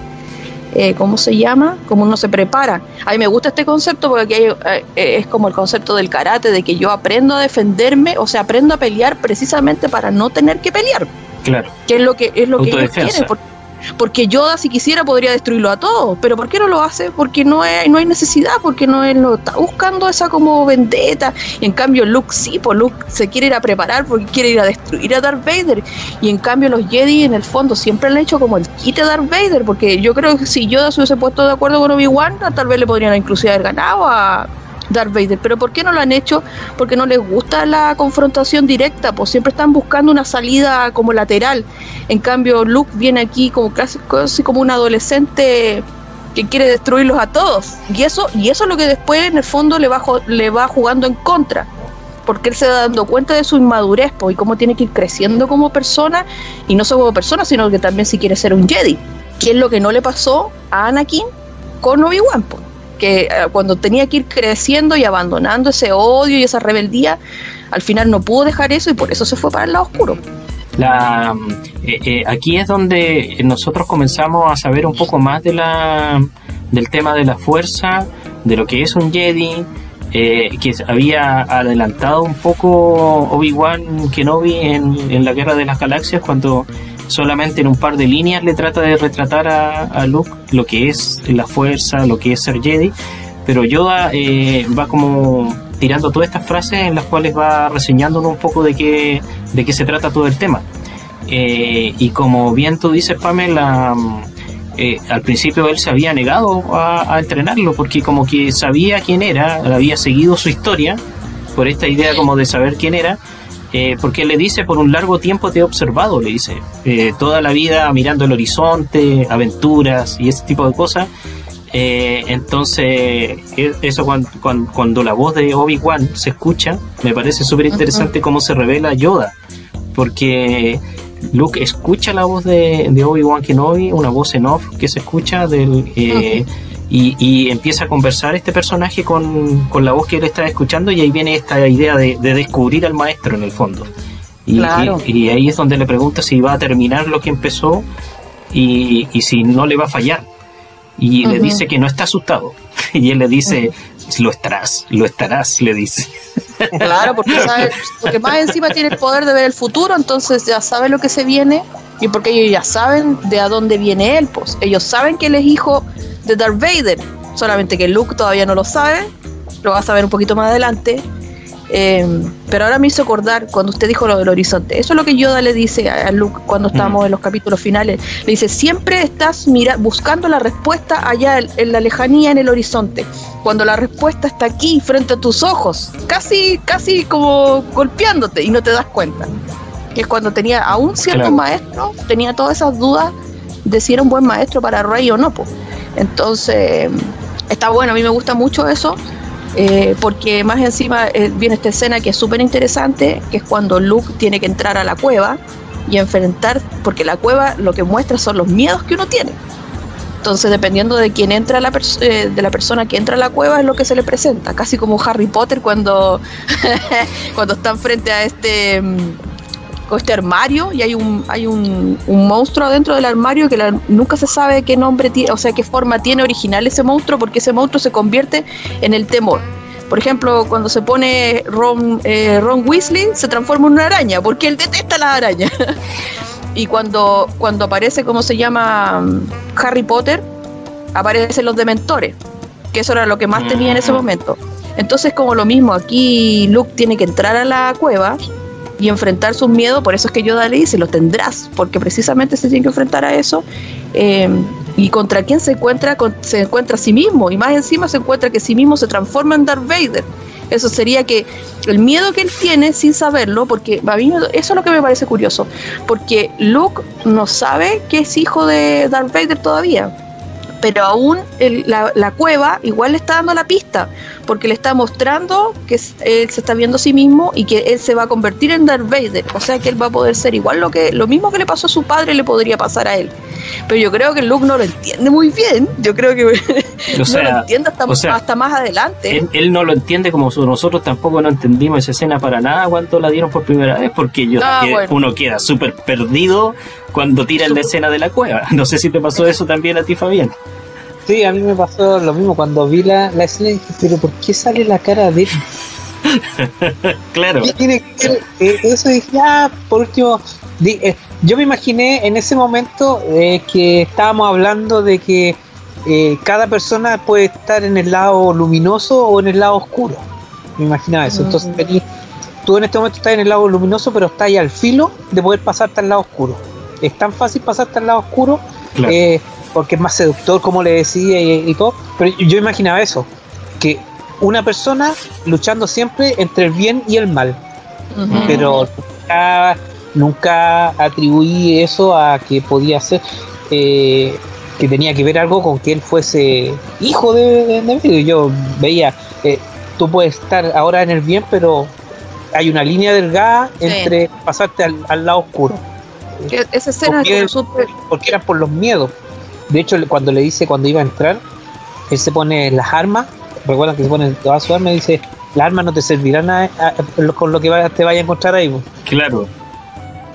eh, ¿cómo se llama? Cómo uno se prepara. A mí me gusta este concepto porque eh, es como el concepto del karate, de que yo aprendo a defenderme, o sea, aprendo a pelear precisamente para no tener que pelear. Claro. Que es lo que es lo que ellos quieren. Porque Yoda, si quisiera, podría destruirlo a todos. Pero ¿por qué no lo hace? Porque no hay, no hay necesidad, porque no él no está buscando esa como vendetta. Y en cambio, Luke sí, pues Luke se quiere ir a preparar porque quiere ir a destruir a Darth Vader. Y en cambio, los Jedi, en el fondo, siempre han hecho como el quite a Darth Vader. Porque yo creo que si Yoda se hubiese puesto de acuerdo con Obi-Wan, tal vez le podrían inclusive haber ganado a Darth Vader. Pero ¿por qué no lo han hecho? Porque no les gusta la confrontación directa, pues siempre están buscando una salida como lateral. En cambio, Luke viene aquí como casi, como un adolescente que quiere destruirlos a todos. Y eso, y eso es lo que después en el fondo le va, le va jugando en contra. Porque él se va dando cuenta de su inmadurez pues, y cómo tiene que ir creciendo como persona, y no solo como persona, sino que también si quiere ser un Jedi. Que es lo que no le pasó a Anakin con Obi-Wan. Pues que eh, cuando tenía que ir creciendo y abandonando ese odio y esa rebeldía, al final no pudo dejar eso y por eso se fue para el lado oscuro. La, eh, eh, aquí es donde nosotros comenzamos a saber un poco más de la, del tema de la fuerza, de lo que es un Jedi, que había adelantado un poco Obi-Wan Kenobi en, en la Guerra de las Galaxias cuando solamente en un par de líneas le trata de retratar a, Luke lo que es la fuerza, lo que es ser Jedi, pero Yoda eh, va como tirando todas estas frases en las cuales va reseñándonos un poco de qué, de qué se trata todo el tema. Eh, y como bien tú dices, Pamela, eh, al principio él se había negado a, a, entrenarlo porque como que sabía quién era, había seguido su historia por esta idea como de saber quién era eh, porque le dice, por un largo tiempo te he observado, le dice, eh, toda la vida mirando el horizonte, aventuras y ese tipo de cosas. Eh, entonces, e, eso cuando, cuando, la voz de Obi-Wan se escucha, me parece súper interesante cómo se revela Yoda, porque Luke escucha la voz de, de Obi-Wan Kenobi, una voz en off que se escucha del... Y, empieza a conversar este personaje con, la voz que él está escuchando y ahí viene esta idea de, descubrir al maestro en el fondo. Y, y, ahí es donde le pregunta si va a terminar lo que empezó y, si no le va a fallar. Y le dice que no está asustado. Y él le dice, lo estarás, lo estarás, le dice. Claro, porque, porque más encima tiene el poder de ver el futuro, entonces ya sabe lo que se viene y porque ellos ya saben de a dónde viene él, pues ellos saben que él es hijo de Darth Vader, solamente que Luke todavía no lo sabe, lo va a saber un poquito más adelante. Em, pero ahora me hizo acordar cuando usted dijo lo del horizonte. Eso es lo que Yoda le dice a Luke cuando estamos en los capítulos finales. Le dice, siempre estás mira buscando la respuesta allá en la lejanía, en el horizonte. Cuando la respuesta está aquí, frente a tus ojos, casi, casi como golpeándote y no te das cuenta. Que es cuando tenía a un cierto maestro, tenía todas esas dudas de si era un buen maestro para Rey o no. pues entonces, está bueno, a mí me gusta mucho eso, eh, porque más encima eh, viene esta escena que es súper interesante, que es cuando Luke tiene que entrar a la cueva y enfrentar, porque la cueva lo que muestra son los miedos que uno tiene. Entonces, dependiendo de quién entra la eh, de la persona que entra a la cueva es lo que se le presenta, casi como Harry Potter cuando cuando están frente a este mm, este armario y hay un hay un, monstruo dentro del armario que nunca se sabe qué nombre tiene, o sea, qué forma tiene original ese monstruo porque ese monstruo se convierte en el temor. Por ejemplo, cuando se pone Ron, eh, Ron Weasley, se transforma en una araña porque él detesta las arañas. y cuando, cuando aparece, ¿cómo se llama? Harry Potter, aparecen los dementores, que eso era lo que más tenía en ese mm. momento. Entonces, como lo mismo, aquí Luke tiene que entrar a la cueva y enfrentar sus miedos, por eso es que Yoda le dice, lo tendrás, porque precisamente se tiene que enfrentar a eso. Eh, y contra quién se encuentra, se encuentra a sí mismo, y más encima se encuentra que sí mismo se transforma en Darth Vader. Eso sería que el miedo que él tiene sin saberlo, porque a mí eso es lo que me parece curioso, porque Luke no sabe que es hijo de Darth Vader todavía pero aún la, la, cueva igual le está dando la pista, porque le está mostrando que él se está viendo a sí mismo y que él se va a convertir en Darth Vader, o sea que él va a poder ser igual lo que lo mismo que le pasó a su padre le podría pasar a él. Pero yo creo que Luke no lo entiende muy bien, yo creo que no lo entiende hasta, más adelante. Él, no lo entiende como nosotros tampoco no entendimos esa escena para nada cuando la dieron por primera vez, porque yo, ah, uno queda súper perdido cuando tira la escena de la cueva. No sé si te pasó eso también a ti, Fabián. Sí, a mí me pasó lo mismo cuando vi la, la escena y dije, pero ¿por qué sale la cara de él? claro. Tiene eh, eso dije, ah, por último, eh, yo me imaginé en ese momento eh, que estábamos hablando de que cada persona puede estar en el lado luminoso o en el lado oscuro. Me imaginaba eso. Entonces, mm. tú en este momento estás en el lado luminoso, pero estás ahí al filo de poder pasarte al lado oscuro. Es tan fácil pasarte al lado oscuro. Porque es más seductor, como le decía, y, todo. Pero yo imaginaba eso, que una persona luchando siempre entre el bien y el mal. Pero nunca, atribuí eso a que podía ser eh, que tenía que ver algo con que él fuese hijo de, de, Yo veía, eh, tú puedes estar ahora en el bien, pero hay una línea delgada entre pasarte al, lado oscuro. Esa escena porque, porque eran por los miedos. De hecho, cuando le dice cuando iba a entrar, él se pone las armas recuerdan que se ponen todas sus armas y dice, las armas no te servirán con lo que te vaya a encontrar ahí. Claro.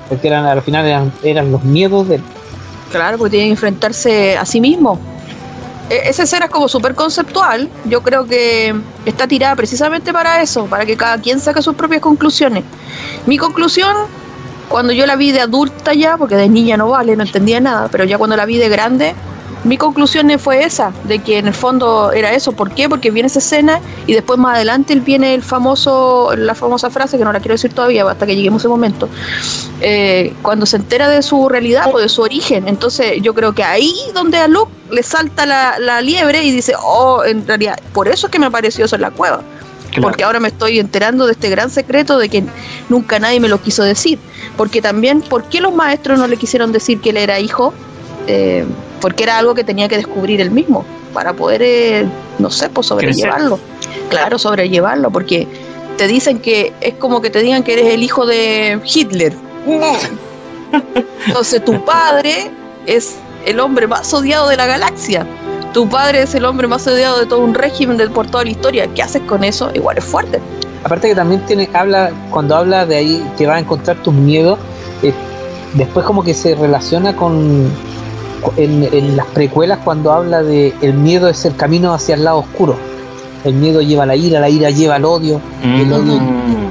Porque eran, al final eran, los miedos de Claro, porque tienen que enfrentarse a sí mismo. E, esa escena es como súper conceptual. Yo creo que está tirada precisamente para eso, para que cada quien saque sus propias conclusiones. Mi conclusión, cuando yo la vi de adulta ya, porque de niña no vale, no entendía nada, pero ya cuando la vi de grande, mi conclusión fue esa, de que en el fondo era eso. ¿Por qué? Porque viene esa escena y después más adelante viene el famoso, la famosa frase, que no la quiero decir todavía hasta que lleguemos a ese momento, eh, cuando se entera de su realidad o de su origen. Entonces yo creo que ahí donde a Luke le salta la, liebre y dice, oh, en realidad, por eso es que me apareció eso en la cueva. Porque ahora me estoy enterando de este gran secreto de que nunca nadie me lo quiso decir. Porque también, ¿por qué los maestros no le quisieron decir que él era hijo? Eh, porque era algo que tenía que descubrir él mismo para poder, eh, no sé, pues sobrellevarlo. Claro, sobrellevarlo, porque te dicen que es como que te digan que eres el hijo de Hitler. Entonces tu padre es el hombre más odiado de la galaxia. Tu padre es el hombre más odiado de todo un régimen de, por toda la historia. ¿Qué haces con eso? Igual es fuerte. Aparte que también tiene, habla, cuando habla de ahí que va a encontrar tus miedos, eh, después como que se relaciona con, en, las precuelas cuando habla de el miedo es el camino hacia el lado oscuro. El miedo lleva a la ira, la ira lleva al odio, el odio. Mm.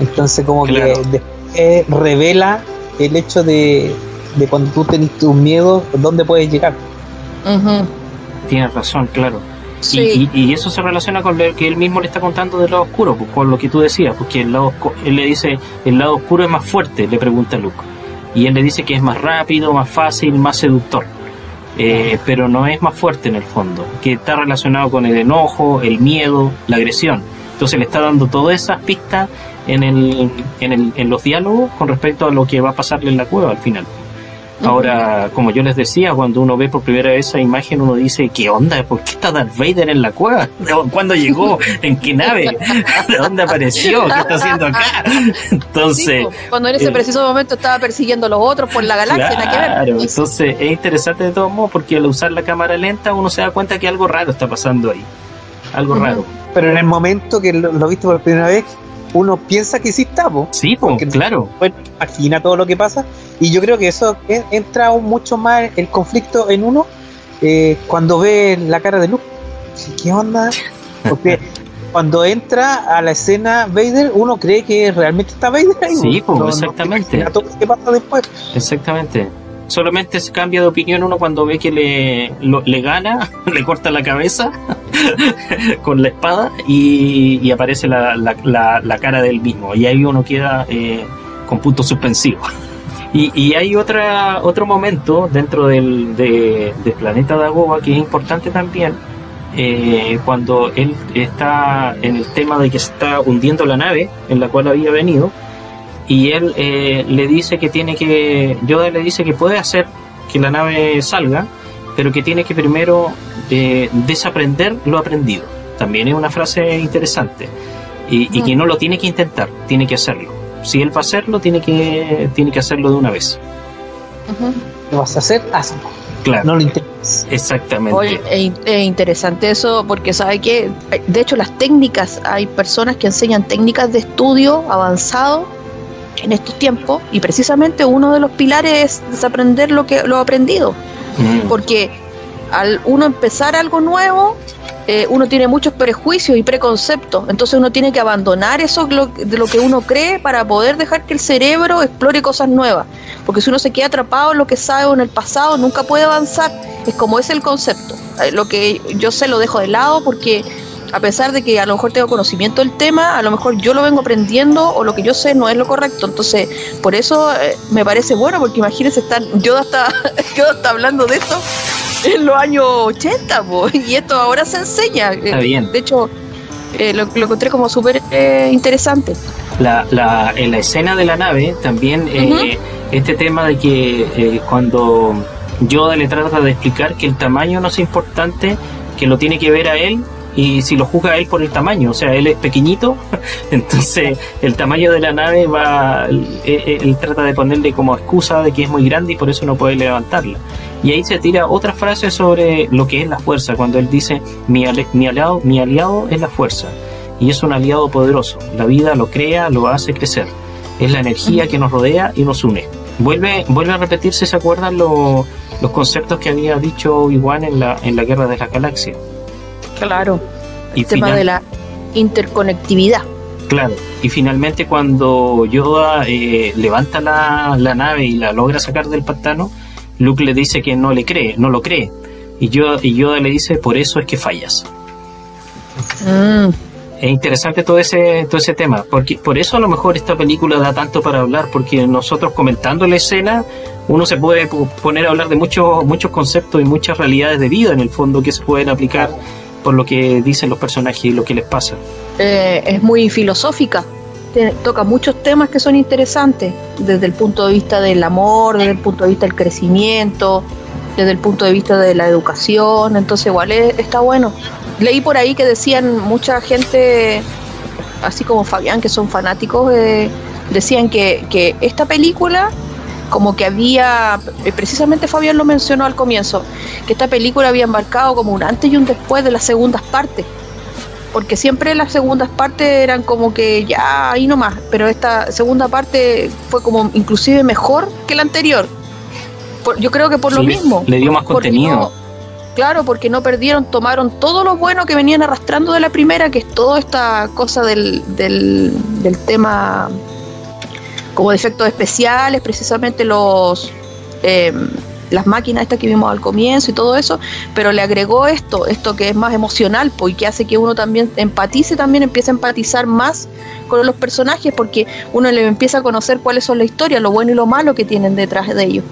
Entonces como que revela el hecho de, cuando tú tenés tus miedos, dónde puedes llegar. Tienes razón, claro. Y, eso se relaciona con lo que él mismo le está contando del lado oscuro, pues, con lo que tú decías, porque el lado, él le dice, el lado oscuro es más fuerte, le pregunta Luke y él le dice que es más rápido, más fácil, más seductor. Eh, pero no es más fuerte en el fondo, que está relacionado con el enojo, el miedo, la agresión. Entonces le está dando todas esas pistas en, el, en, el, en los diálogos con respecto a lo que va a pasarle en la cueva al final. Ahora, como yo les decía, cuando uno ve por primera vez esa imagen, uno dice, ¿qué onda? ¿Por qué está Darth Vader en la cueva? ¿Cuándo llegó? ¿En qué nave? ¿De dónde apareció? ¿Qué está haciendo acá? Entonces... cuando en ese eh, preciso momento estaba persiguiendo a los otros por la galaxia. Claro, entonces es interesante de todos modos porque al usar la cámara lenta uno se da cuenta que algo raro está pasando ahí. Algo raro. Pero en el momento que lo, lo viste por primera vez, uno piensa que sí está, Sí, porque, claro. Bueno, imagina todo lo que pasa. Y yo creo que eso entra aún mucho más el conflicto en uno eh, cuando ve la cara de Luke. ¿Qué onda? Porque cuando entra a la escena Vader, uno cree que realmente está Vader ahí. Sí, pues, exactamente. ¿Qué pasa después? Exactamente solamente se cambia de opinión uno cuando ve que le, le gana, le corta la cabeza con la espada y, aparece la, la, la, cara del mismo. Y ahí uno queda eh, con puntos suspensivos. Y, y, hay otra, otro momento dentro del, de, planeta Dagoba que es importante también, eh, cuando él está en el tema de que se está hundiendo la nave en la cual había venido y él eh, le dice que tiene que, Yoda le dice que puede hacer que la nave salga, pero que tiene que primero eh, desaprender lo aprendido. También es una frase interesante. Y, y, que no lo tiene que intentar, tiene que hacerlo. Si él va a hacerlo, tiene que, tiene que hacerlo de una vez. ¿Lo vas a hacer? Hazlo. Claro. No lo intentes. Exactamente. Oye, es, es interesante eso porque sabe que, de hecho, las técnicas, hay personas que enseñan técnicas de estudio avanzado en estos tiempos y precisamente uno de los pilares es desaprender lo que lo aprendido, Mm. porque al uno empezar algo nuevo, eh, uno tiene muchos prejuicios y preconceptos, entonces uno tiene que abandonar eso lo- de lo que uno cree para poder dejar que el cerebro explore cosas nuevas, porque si uno se queda atrapado en lo que sabe o en el pasado, nunca puede avanzar, es como es el concepto, Eh, lo que yo sé lo dejo de lado porque a pesar de que a lo mejor tengo conocimiento del tema, a lo mejor yo lo vengo aprendiendo o lo que yo sé no es lo correcto. Entonces, por eso eh, me parece bueno, porque imagínense, están, Yoda está, Yoda está hablando de esto en los años 80, po, y esto ahora se enseña. Está Eh, bien. De hecho, eh, lo, lo encontré como súper eh, interesante. La, la, en la escena de la nave también eh, este tema de que eh, cuando Yoda le trata de explicar que el tamaño no es importante, que lo tiene que ver a él y si lo juzga él por el tamaño, o sea, él es pequeñito, entonces el tamaño de la nave va, él, trata de ponerle como excusa de que es muy grande y por eso no puede levantarla. Y ahí se tira otra frase sobre lo que es la fuerza, cuando él dice, mi, ale- mi, aliado, mi aliado es la fuerza y es un aliado poderoso. La vida lo crea, lo hace crecer. Es la energía que nos rodea y nos une. Vuelve, vuelve a repetirse, ¿se acuerdan lo- los conceptos que había dicho Obi-Wan en la, en la Guerra de las Galaxias? Claro. Y El tema de la interconectividad. Claro, y finalmente cuando Yoda eh, levanta la, la nave y la logra sacar del pantano, Luke le dice que no le cree, no lo cree. Y Yoda, y Yoda le dice, por eso es que fallas. Mm, Es interesante todo ese, todo ese tema, porque por eso a lo mejor esta película da tanto para hablar, porque nosotros comentando la escena, uno se puede po- poner a hablar de muchos, muchos conceptos y muchas realidades de vida en el fondo que se pueden aplicar por lo que dicen los personajes y lo que les pasa. eh, es muy filosófica. Toca muchos temas que son interesantes, desde el punto de vista del amor, desde el punto de vista del crecimiento, desde el punto de vista de la educación, entonces igual es- está bueno. Leí por ahí que decían mucha gente, así como Fabián, que son fanáticos, eh, decían que, que esta película, como que había, eh, precisamente Fabián lo mencionó al comienzo, que esta película había embarcado como un antes y un después de las segundas partes porque siempre las segundas partes eran como que ya ahí nomás, pero esta segunda parte fue como inclusive mejor que la anterior. Por- yo creo que por lo mismo. le dio más contenido. claro, porque no perdieron, tomaron todo lo bueno que venían arrastrando de la primera, que es toda esta cosa del, del, del tema como de efectos especiales, precisamente los eh, las máquinas estas que vimos al comienzo y todo eso, pero le agregó esto, esto que es más emocional, pues, y que hace que uno también empatice, también empiece a empatizar más con los personajes, porque uno le empieza a conocer cuáles son la historia, lo bueno y lo malo que tienen detrás de ellos.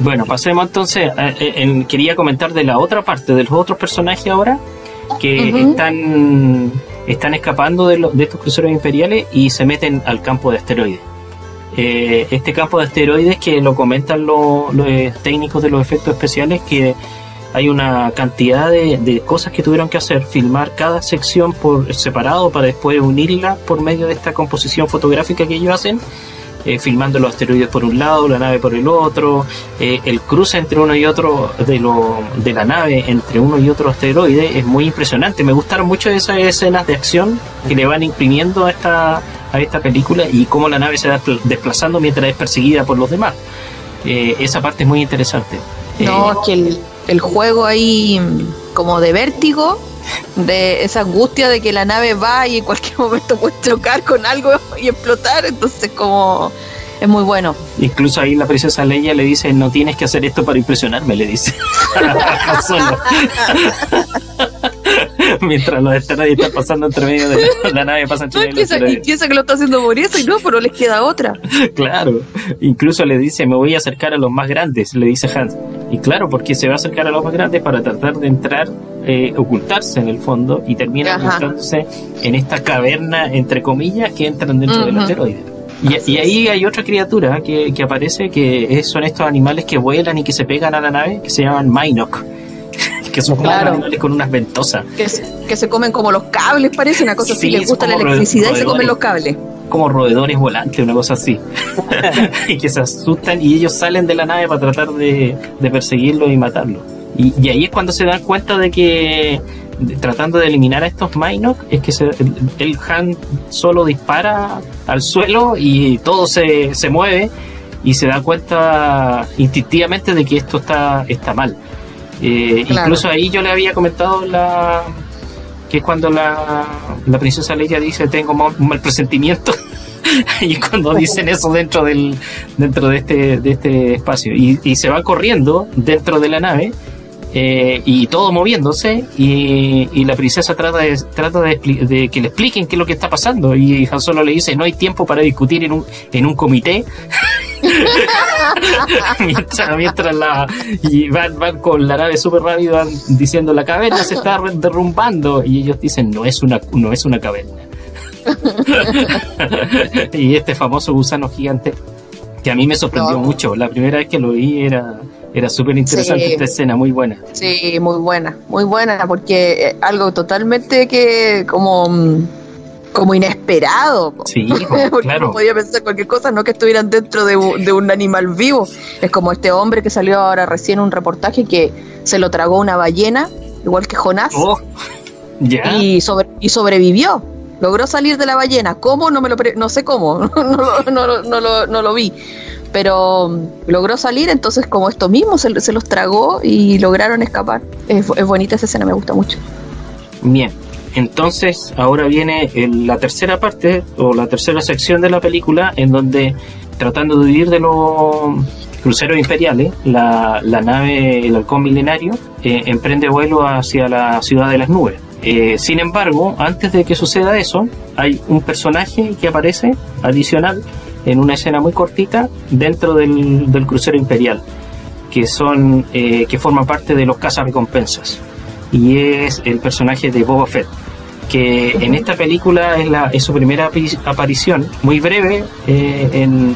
Bueno, pasemos entonces, eh, eh, quería comentar de la otra parte, de los otros personajes ahora, que están, están escapando de, lo- de estos cruceros imperiales y se meten al campo de asteroides. Eh, este campo de asteroides que lo comentan lo- los eh, técnicos de los efectos especiales, que hay una cantidad de, de cosas que tuvieron que hacer, filmar cada sección por separado para después unirla por medio de esta composición fotográfica que ellos hacen eh, filmando los asteroides por un lado, la nave por el otro, eh, el cruce entre uno y otro de, lo, de la nave entre uno y otro asteroide es muy impresionante. Me gustaron mucho esas escenas de acción que le van imprimiendo a esta, a esta película y cómo la nave se va despl- desplazando mientras es perseguida por los demás. Eh, esa parte es muy interesante. No, Eh, es que el, el juego ahí como de vértigo, de esa angustia de que la nave va y en cualquier momento puede chocar con algo y explotar, entonces como es muy bueno. Incluso ahí la princesa Leia le dice, no tienes que hacer esto para impresionarme, le dice. Mientras los asteroides están pasando entre medio de la, la nave, pasa entre medio piensa, y piensa que lo está haciendo por eso y no, pero les queda otra. Claro, incluso le dice, me voy a acercar a los más grandes, le dice Hans. Y claro, porque se va a acercar a los más grandes para tratar de entrar, eh, ocultarse en el fondo y termina Ajá. ocultándose en esta caverna, entre comillas, que entran dentro del asteroide. Y, y ahí hay otra criatura que, que aparece que es- son estos animales que vuelan y que se pegan a la nave, que se llaman Minok. Que son como Claro. animales con unas ventosas, Que, se- que se comen como los cables, parece una cosa Sí, así. Les es gusta la como electricidad y se comen los cables. como roedores volantes, una cosa así. y que se asustan y ellos salen de la nave para tratar de, de perseguirlo y matarlo. Y, y ahí es cuando se dan cuenta de que de- tratando de eliminar a estos Minok es que se- el, el Han solo dispara al suelo y todo se, se mueve y se da cuenta instintivamente de que esto está, está mal. Eh, Claro. Incluso ahí yo le había comentado la que es cuando la, la princesa Leia dice tengo un mal presentimiento y cuando dicen eso dentro del dentro de este de este espacio. Y, y se van corriendo dentro de la nave eh, y todo moviéndose y, y la princesa trata de trata de que le expliquen qué es lo que está pasando. Y Han Solo le dice no hay tiempo para discutir en un en un comité mientras, mientras la y van, van con la nave súper rápido van diciendo la caverna se está derrumbando y ellos dicen no es una no es una caverna y este famoso gusano gigante que a mí me sorprendió No. mucho la primera vez que lo vi era era súper interesante Sí. esta escena muy buena Sí, muy buena, muy buena, porque eh, algo totalmente que como, mm, como inesperado. sí Porque claro uno podía pensar cualquier cosa, no que estuvieran dentro de, un- de un animal vivo. Es como este hombre que salió ahora recién en un reportaje que se lo tragó una ballena, igual que Jonás, Oh, ya y, sobre, y sobrevivió. Logró salir de la ballena. ¿Cómo? No me lo pre- no sé cómo, no, lo- no no lo- no lo vi. Pero mm, logró salir, entonces como esto mismo se, se los tragó y lograron escapar. Es, es bonita esa escena, me gusta mucho. Bien, entonces ahora viene la tercera parte o la tercera sección de la película en donde tratando de huir de los cruceros imperiales, la, nave El Halcón Milenario eh, emprende vuelo hacia la ciudad de las nubes. Eh, sin embargo, antes de que suceda eso, hay un personaje que aparece adicional en una escena muy cortita dentro del, crucero imperial, que son eh, que forma parte de los cazarrecompensas y es el personaje de Boba Fett que en esta película es, su primera aparición muy breve eh, en,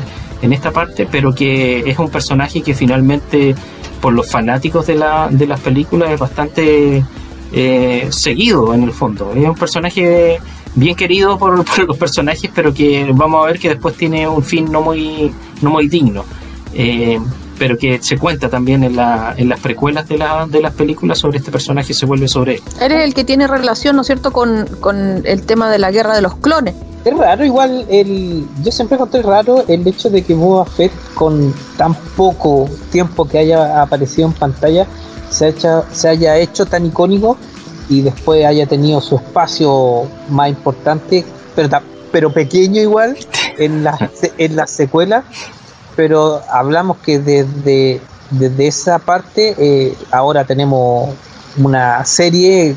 esta parte pero que es un personaje que finalmente por los fanáticos de, la, de las películas es bastante eh, seguido en el fondo. Es un personaje bien querido por, por los personajes pero que vamos a ver que después tiene un fin no muy no muy digno. Eh, pero que se cuenta también en, la, en las precuelas de, la, de las películas sobre este personaje se vuelve sobre él. Eres el que tiene relación, ¿no es cierto?, con, con el tema de la guerra de los clones. Es raro, igual, el, yo siempre encontré raro el hecho de que Boba Fett, con tan poco tiempo que haya aparecido en pantalla, se, hecho, se haya hecho tan icónico y después haya tenido su espacio más importante, pero, pero pequeño igual, en la, en la secuela. Pero hablamos que desde, desde esa parte eh, ahora tenemos una serie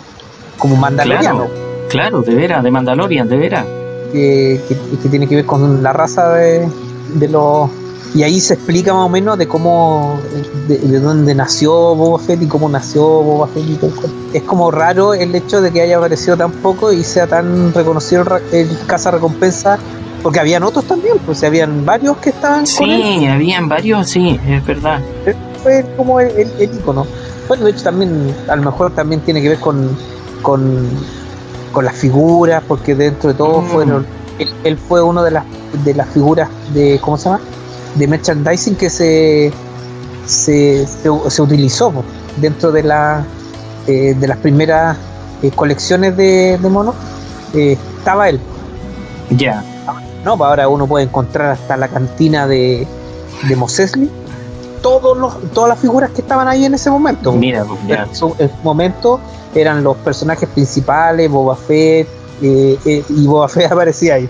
como Mandaloriano Claro, claro, de veras, de Mandalorian, de veras. que, que- que tiene que ver con la raza de, de los y ahí se explica más o menos de cómo de, de dónde nació Boba Fett y cómo nació Boba Fett y todo es como raro el hecho de que haya aparecido tan poco y sea tan reconocido el, el caza recompensa porque habían otros también pues habían varios que estaban con él Sí, habían varios, sí, es verdad. fue como el, el, el ícono. Bueno, de hecho también, a lo mejor también tiene que ver con, con, con las figuras, porque dentro de todo Mm. fueron, él, él fue uno de las de las figuras de, ¿cómo se llama? De merchandising que se se, se, se utilizó dentro de la eh, de las primeras eh, colecciones de, de monos. eh, estaba él. Ya, No, pues ahora uno puede encontrar hasta la cantina de, de Mos Eisley, todos los, todas las figuras que estaban ahí en ese momento. mira, pues. En su en su momento eran los personajes principales, Boba Fett, eh, eh, y Boba Fett aparecía ahí.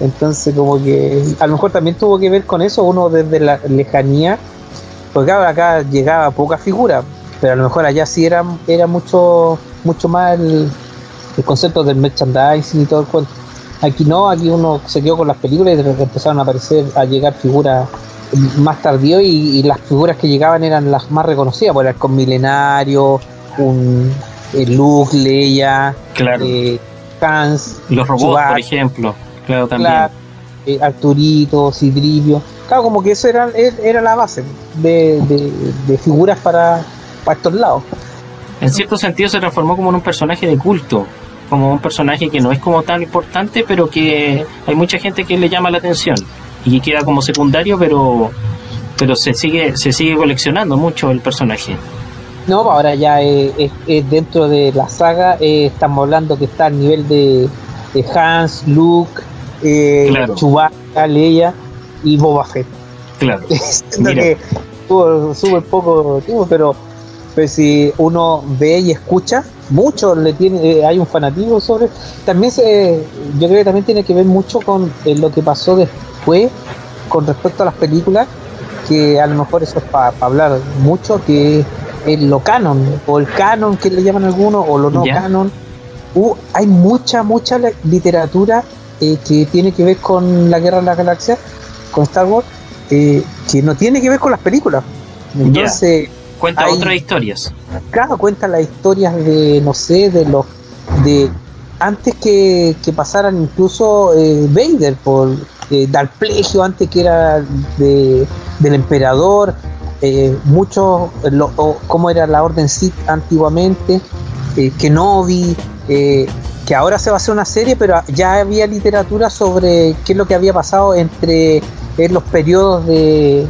Entonces, como que a lo mejor también tuvo que ver con eso, uno desde la lejanía, porque acá llegaba poca figura, pero a lo mejor allá sí era, era mucho, mucho más el, el concepto del merchandising y todo el cuento. Aquí no, aquí uno se quedó con las películas y de repente empezaron a aparecer, a llegar figuras más tardío y, y las figuras que llegaban eran las más reconocidas, por el con milenario, un el Luke, Leia, Claro. eh, Hans, Los robots, Chewbacca, por ejemplo, claro, también. Claro. eh, Arturito. Claro, como que eso era, era la base de, de, figuras para, para estos lados. En cierto sentido se transformó como en un personaje de culto, como un personaje que no es como tan importante, pero que hay mucha gente que le llama la atención y que queda como secundario, pero pero se sigue se sigue coleccionando mucho el personaje. No, ahora ya es, dentro de la saga, eh, estamos hablando que está al nivel de, Hans, Luke, eh, Chewbacca, Leia y Boba Fett. Claro. que tuvo súper poco tiempo, pero pues si uno ve y escucha, mucho le tiene, eh, hay un fanatismo sobre. También se, yo creo que también tiene que ver mucho con eh, lo que pasó después con respecto a las películas, que a lo mejor eso es para hablar mucho, que es lo canon, o el canon que le llaman algunos, o lo no canon. Uh, hay mucha, mucha literatura eh, que tiene que ver con la guerra de las galaxias, con Star Wars, que no tiene que ver con las películas. Entonces. Cuenta otras historias. Claro, cuenta las historias de, no sé, de los. de antes que, pasaran incluso eh, Vader por eh, Dalplegio, antes que era de, del emperador, eh, muchos, cómo era la orden Sith antiguamente, eh, Kenobi, eh, que ahora se va a hacer una serie, pero ya había literatura sobre qué es lo que había pasado entre los periodos de,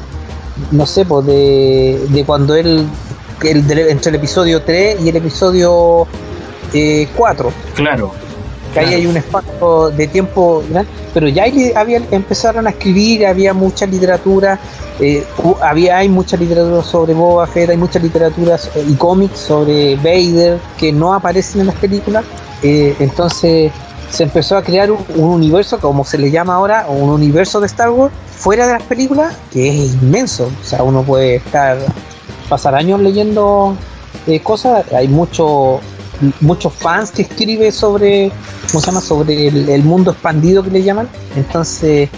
no sé, pues de, de cuando él, entre el episodio 3 y el episodio 4. Claro. Que ahí hay un espacio de tiempo pero ya había, empezaron a escribir, había mucha literatura, eh, había, hay mucha literatura sobre Boba Fett, hay mucha literatura y cómics sobre Vader que no aparecen en las películas, eh, entonces se empezó a crear un, universo, como se le llama ahora, un universo de Star Wars fuera de las películas que es inmenso. O sea, uno puede estar, pasar años leyendo eh, cosas. Hay mucho, muchos fans que escriben sobre, ¿cómo se llama? Sobre el, mundo expandido que le llaman. Entonces,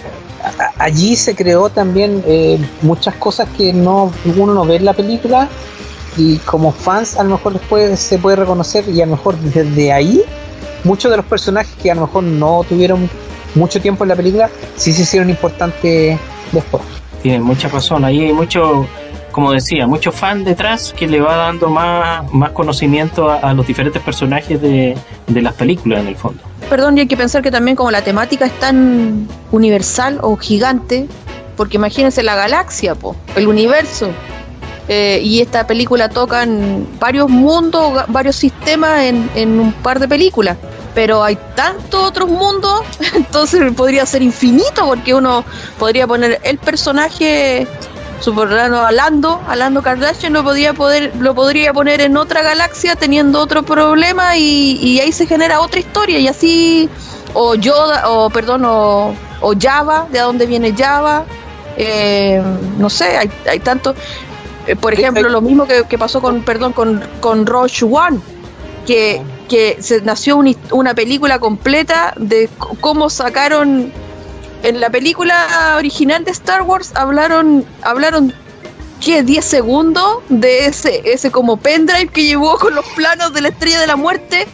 allí se creó también eh, muchas cosas que no uno no ve en la película y como fans a lo mejor después se puede reconocer y a lo mejor desde ahí muchos de los personajes que a lo mejor no tuvieron mucho tiempo en la película, sí se hicieron importantes después. Tiene mucha razón, ahí hay mucho, como decía, mucho fan detrás que le va dando más, más conocimiento a, los diferentes personajes de, de, las películas en el fondo. Perdón, y hay que pensar que también como la temática es tan universal o gigante, porque imagínense la galaxia, po, el universo, eh, y esta película tocan varios mundos, varios sistemas en, en, un par de películas. Pero hay tantos otros mundos, entonces podría ser infinito, porque uno podría poner el personaje superano a Lando, a Lando Kardashian lo podría poder, lo podría poner en otra galaxia teniendo otro problema y, y ahí se genera otra historia y así o Yoda o perdón o, o Java, de dónde viene Java, eh, no sé, hay, hay tanto eh, por ejemplo, lo mismo que, pasó con, perdón, con, con Roche One, que, que se nació una película completa de cómo sacaron en la película original de Star Wars hablaron hablaron ¿qué? 10 segundos de ese ese como pendrive que llevó con los planos de la estrella de la muerte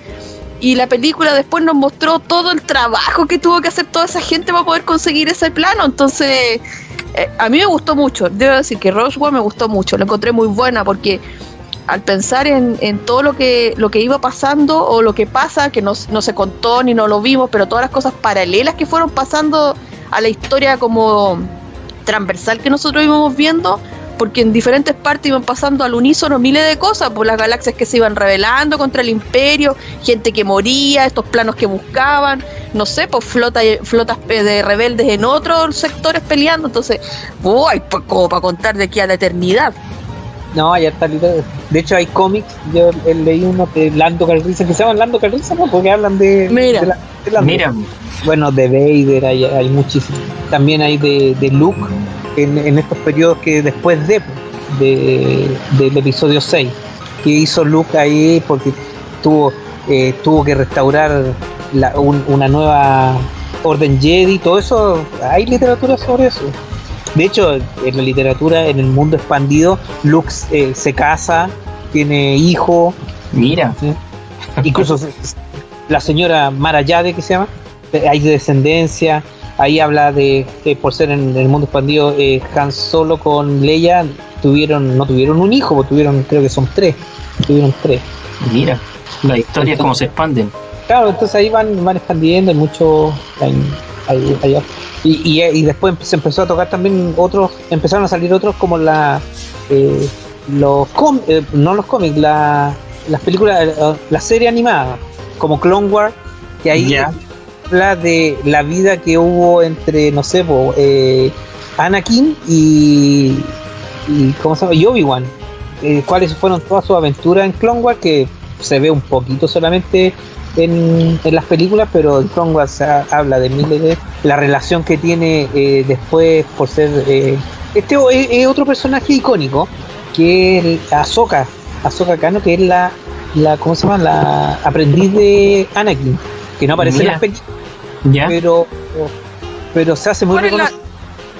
y la película después nos mostró todo el trabajo que tuvo que hacer toda esa gente para poder conseguir ese plano. Entonces eh, a mí me gustó mucho, debo decir que Roswell me gustó mucho, lo encontré muy buena porque al pensar en, todo lo que, lo que iba pasando o lo que pasa, que no, no se contó ni no lo vimos, pero todas las cosas paralelas que fueron pasando a la historia como transversal que nosotros íbamos viendo, porque en diferentes partes iban pasando al unísono miles de cosas, por las galaxias que se iban revelando contra el imperio, gente que moría, estos planos que buscaban, no sé, pues flota, flotas de rebeldes en otros sectores peleando, entonces, uy, pues como para contar de aquí a la eternidad. No, ya está De hecho, hay cómics. Yo leí uno de Lando Calrissian que se llaman Lando Calrissian, ¿no? porque hablan de. Mira, mira. Bueno, de Vader hay, hay muchísimos. También hay de, de Luke, en, estos periodos que después de, del episodio 6, que hizo Luke ahí porque tuvo, eh, tuvo que restaurar una nueva orden Jedi, todo eso, hay literatura sobre eso. De hecho, en la literatura, en el mundo expandido, Luke eh, se casa, tiene hijo. Mira. Incluso la señora Marayade, que se llama, hay descendencia. ahí habla de, que por ser en el mundo expandido, eh, Han Solo con Leia tuvieron, no tuvieron un hijo, tuvieron, creo que son tres, tuvieron tres. Mira, la historia es como se expanden. Claro, entonces ahí van, van expandiendo, hay mucho, hay, hay- hay- y, y, y después se empezó a tocar también otros, empezaron a salir otros como la, eh, los com- eh, no los cómics, la, las películas, eh, la serie animada, como Clone Wars, que ahí Ya. habla de la vida que hubo entre, no sé, po, eh, Anakin y, y ¿cómo se llama? Y Obi-Wan. Eh, cuáles fueron todas sus aventuras en Clone Wars, que se ve un poquito solamente en, en las películas, pero en Clone Wars se ha- habla de miles de la relación que tiene eh, después por ser eh, este o- es, es otro personaje icónico que es Ahsoka, Ahsoka Kano, que es la, la ¿cómo se llama? La aprendiz de Anakin, que no aparece Mira. en las películas, ¿Ya? pero pero se hace muy ¿Cuál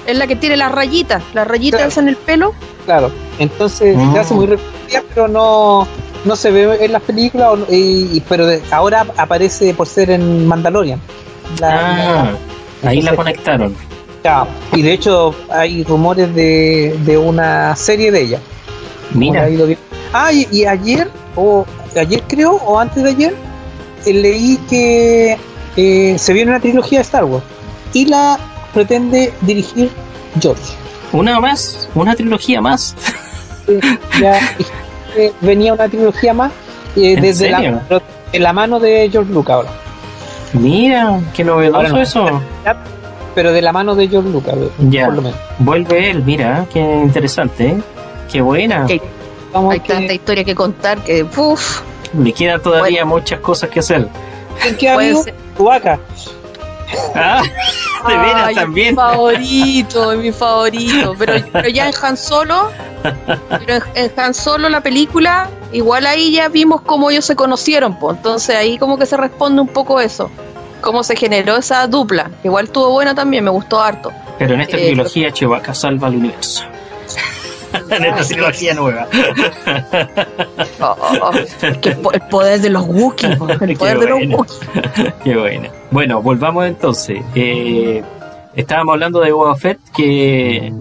es la, que tiene las rayitas, las rayitas Claro. en el pelo. claro. Entonces Mm. se hace muy reconocida, pero no no se ve en las películas, y- y- pero de- ahora aparece por ser en Mandalorian. La- Ah, la- ahí la conectaron. Ya, y de hecho hay rumores de, de una serie de ella. Mira, Ahora ha ido bien. Ah, y, y ayer, o ayer creo, o antes de ayer, eh, leí que eh, se viene una trilogía de Star Wars y la pretende dirigir George. una más, una trilogía más. Ya venía una trilogía más eh, ¿En desde serio? la, pero en la mano de George Lucas ahora. Mira, qué novedoso no. eso. Pero de la mano de George Lucas, eh, Ya. por lo menos. Vuelve él, mira, qué interesante, ¿eh? Qué buena. Vamos hay que- tanta historia que contar que, uff, Le quedan todavía muchas cosas que hacer. ¿En qué amigo? Chewbacca. Ah, de veras Ay, también. Mi favorito, es mi favorito. Pero, pero ya en Han Solo, pero en, Han Solo la película, igual ahí ya vimos cómo ellos se conocieron, pues. Entonces ahí como que se responde un poco eso. Cómo se generó esa dupla. Igual estuvo buena también, me gustó harto. Pero en esta Eh, trilogía Chewbacca salva al universo. en esta trilogía nueva. Oh, oh, oh. Es que el po- el poder de los Wookiees, el poder de los bueno. Wookiees. Qué buena. Bueno, volvamos entonces. Eh, estábamos hablando de Boba Fett, que,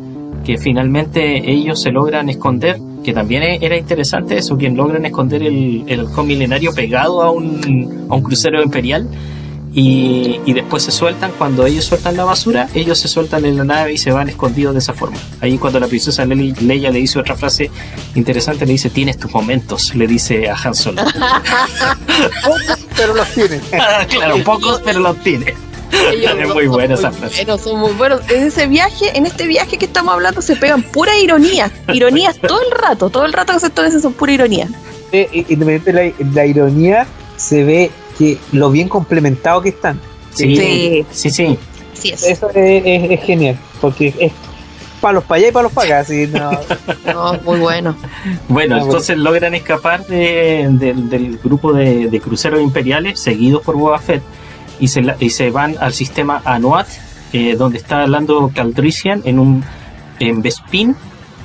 que finalmente ellos se logran esconder, que también e- era interesante eso, que logran esconder el, el halcón milenario pegado a un, a un crucero imperial. Y, y después se sueltan, cuando ellos sueltan la basura, ellos se sueltan en la nave y se van escondidos de esa forma. Ahí cuando la princesa Lely- Leia le dice otra frase interesante, le dice, tienes tus momentos, le dice a Han Solo. Pero los tiene. Ah, claro, pocos, pero los tiene. Ellos Es son muy buena esa frase. buenos, son muy buenos. En ese viaje, en este viaje que estamos hablando, se pegan pura ironía. Ironías todo el rato, todo el rato que se establecen son pura ironía. Eh, eh, independientemente de la, la ironía, se ve que lo bien complementado que están. Sí, Sí. sí, es. Eso es, es- es genial, porque es palos para allá y palos para acá. así, no. No, muy bueno. Bueno, entonces logran escapar de- del- del grupo de, de cruceros imperiales seguidos por Boba Fett y se, y se van al sistema Anuat, eh, donde está Lando Calrissian en un en Bespin,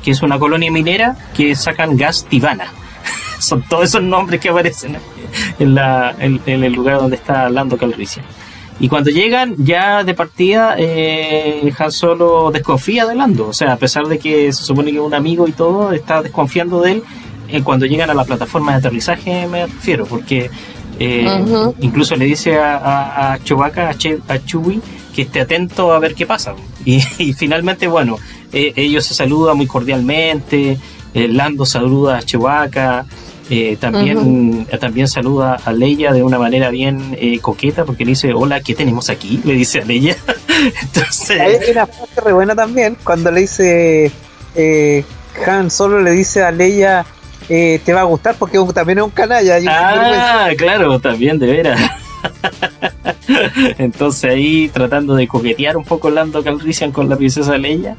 que es una colonia minera que sacan gas tibana. Son todos esos nombres que aparecen en, la, en, en el lugar donde está Lando Calrissian. Y cuando llegan, ya de partida, eh, Han Solo desconfía de Lando. O sea, a pesar de que se supone que es un amigo y todo, está desconfiando de él. eh, cuando llegan a la plataforma de aterrizaje, me refiero, porque eh, incluso le dice a, a, a Chewbacca, a, Che- a Chewie, que esté atento a ver qué pasa. Y, y finalmente, bueno, eh, ellos se saludan muy cordialmente. eh, Lando saluda a Chewbacca. eh, también, también saluda a Leia de una manera bien eh, coqueta porque le dice, hola, ¿qué tenemos aquí? Le dice a Leia. Hay Entonces, una frase re buena también, cuando le dice eh, Han solo le dice a Leia, eh, te va a gustar porque también es un canalla. y un sinvergüenza. ah, claro, también de veras. Entonces ahí tratando de coquetear un poco Lando Calrissian con la princesa Leia.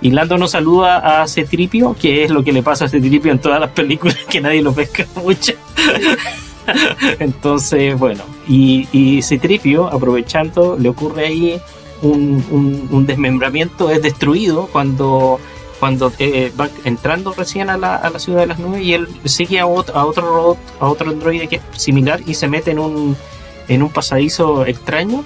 Y Lando no saluda a Cetripio, que es lo que le pasa a Cetripio en todas las películas, que nadie lo pesca mucho. Entonces, bueno, y, y Citripio, aprovechando, le ocurre ahí un, un- un desmembramiento, es destruido cuando, cuando eh, va entrando recién a la, a la ciudad de las nubes y él sigue a otro, a otro robot, a otro androide que es similar y se mete en un, en un pasadizo extraño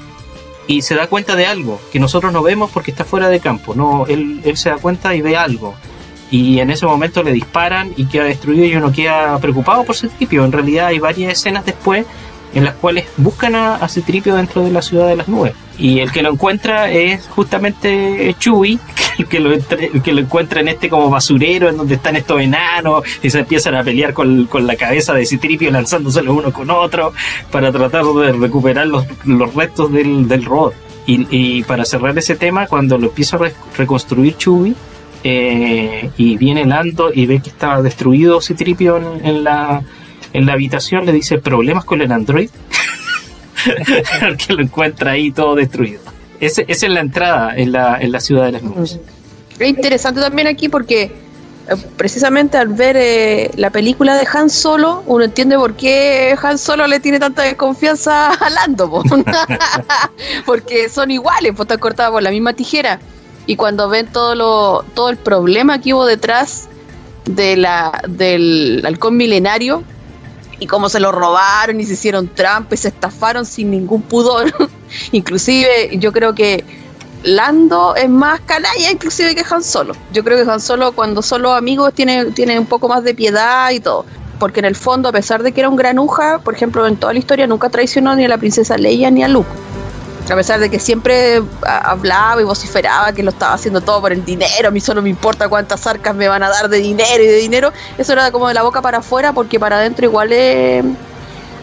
y se da cuenta de algo que nosotros no vemos porque está fuera de campo. No, él, él se da cuenta y ve algo. Y en ese momento le disparan y queda destruido y uno queda preocupado por Citripio. En realidad hay varias escenas después en las cuales buscan a, Citripio dentro de la ciudad de las nubes. Y el que lo encuentra es justamente Chewie, el que lo, que lo encuentra en este como basurero, en donde están estos enanos, y se empiezan a pelear con, con la cabeza de Citripio lanzándoselo uno con otro para tratar de recuperar los, los restos del, del robot. Y, para cerrar ese tema, cuando lo empieza a re- reconstruir Chewie, eh, y viene Lando y ve que estaba destruido Citripio en la, en la habitación, le dice problemas con el android. que lo encuentra ahí todo destruido. Esa es la entrada en la, en la ciudad de las nubes. Es interesante también aquí porque eh, precisamente al ver eh, la película de Han Solo, uno entiende por qué Han Solo le tiene tanta desconfianza a Lando, po. porque son iguales, pues están cortadas por la misma tijera. Y cuando ven todo lo, todo el problema que hubo detrás de la, del halcón milenario y cómo se lo robaron y se hicieron trampa y se estafaron sin ningún pudor. Inclusive yo creo que Lando es más canalla inclusive que Han Solo. Yo creo que Han Solo cuando son los amigos tiene, tiene un poco más de piedad y todo. Porque en el fondo, a pesar de que era un granuja, por ejemplo, en toda la historia nunca traicionó ni a la princesa Leia ni a Luke. A pesar de que siempre a- hablaba y vociferaba que lo estaba haciendo todo por el dinero, a mí solo me importa cuántas arcas me van a dar de dinero y de dinero, eso era como de la boca para afuera porque para adentro igual eh,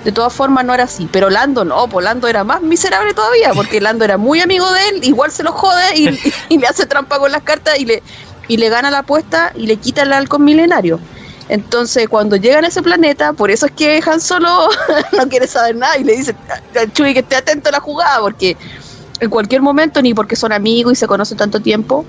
de todas formas no era así. Pero Lando no, pues Lando era más miserable todavía porque Lando era muy amigo de él, igual se lo jode y, y le hace trampa con las cartas y le, y le gana la apuesta y le quita el halcón milenario. Entonces, cuando llegan a ese planeta, por eso es que Han Solo no quiere saber nada y le dice a Chuy que esté atento a la jugada, porque en cualquier momento, ni porque son amigos y se conocen tanto tiempo,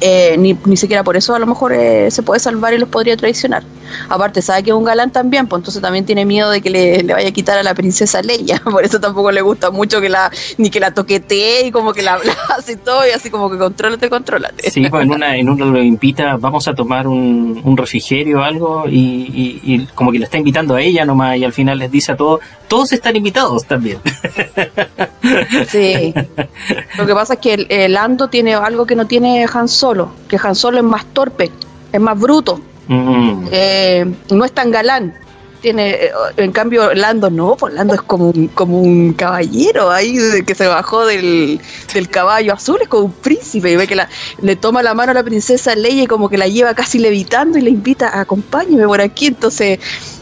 eh, ni, ni siquiera por eso a lo mejor eh, se puede salvar y los podría traicionar. Aparte, sabe que es un galán también, pues entonces también tiene miedo de que le, le vaya a quitar a la princesa Leia, por eso tampoco le gusta mucho que la, ni que la toquetee y como que la abrace y todo, y así como que contrólate, contrólate. Sí, pues en una, en una lo invita, vamos a tomar un, un refrigerio o algo, y, y- y como que le está invitando a ella nomás, y al final les dice a todos, todos están invitados también. Sí. Lo que pasa es que el, el Lando tiene algo que no tiene Han Solo, que Han Solo es más torpe, es más bruto, Mm. eh, no es tan galán. Tiene, eh, en cambio, Lando no, pues Lando es como un, como un caballero ahí que se bajó del, del caballo azul, es como un príncipe, y ve que la, le toma la mano a la princesa Leia y como que la lleva casi levitando y le invita a acompáñeme por aquí, entonces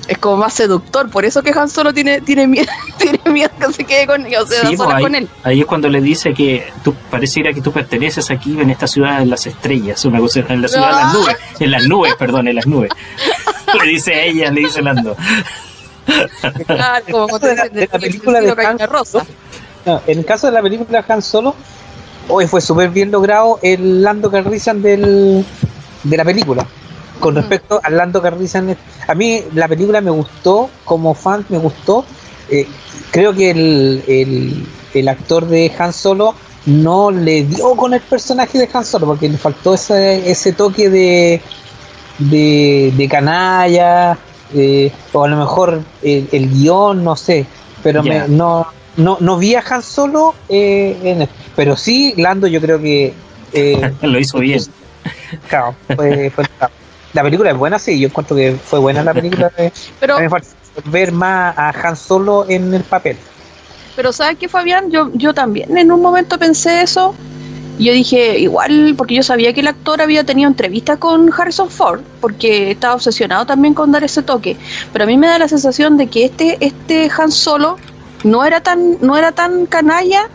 es como más seductor, por eso que Han Solo tiene, tiene miedo, tiene miedo que se quede con, o sea, Sí, sola pues ahí, con él. ahí es cuando le dice que tú pareciera que tú perteneces aquí en esta ciudad de las estrellas, una cosa, en la ciudad de las nubes, en las nubes, perdón, en las nubes. le dice a ella, le dice Lando. Claro, como de la- de película de Han caña rosa. No, en el caso de la película Han Solo, hoy fue súper bien logrado el Lando Calrissian del, de la película. Con Ujú. respecto al Lando Calrissian, a mí la película me gustó, como fan me gustó. Eh, creo que el, el, el actor de Han Solo no le dio con el personaje de Han Solo, porque le faltó ese, ese toque de, de, de canalla, eh, o a lo mejor el, el guion, no sé, pero me- no, no, no vi a Han Solo eh, en pero sí, Lando yo creo que eh, Lo hizo bien. claro, fue- fue- la película es buena, sí, yo encuentro que fue buena la película. eh, Pero, ver más a Han Solo en el papel. pero ¿sabes qué, Fabián? Yo, yo también en un momento pensé eso. Y Yo dije, igual, porque yo sabía que el actor había tenido entrevistas con Harrison Ford, porque estaba obsesionado también con dar ese toque. Pero a mí me da la sensación de que este, este Han Solo no era tan, no era tan canalla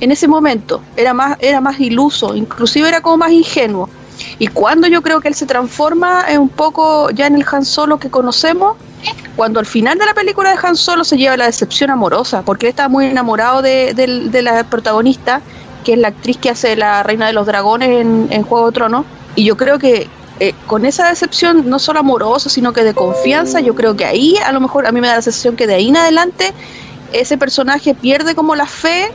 en ese momento, era más, era más iluso, inclusive era como más ingenuo. Y cuando yo creo que él se transforma es un poco ya en el Han Solo que conocemos, cuando al final de la película de Han Solo se lleva la decepción amorosa, porque él estaba muy enamorado de, del- de la protagonista, que es la actriz que hace la Reina de los Dragones en, en Juego de Tronos, y yo creo que eh, con esa decepción, no solo amorosa, sino que de confianza, yo creo que ahí, a lo mejor a mí me da la sensación que de ahí en adelante, ese personaje pierde como la fe,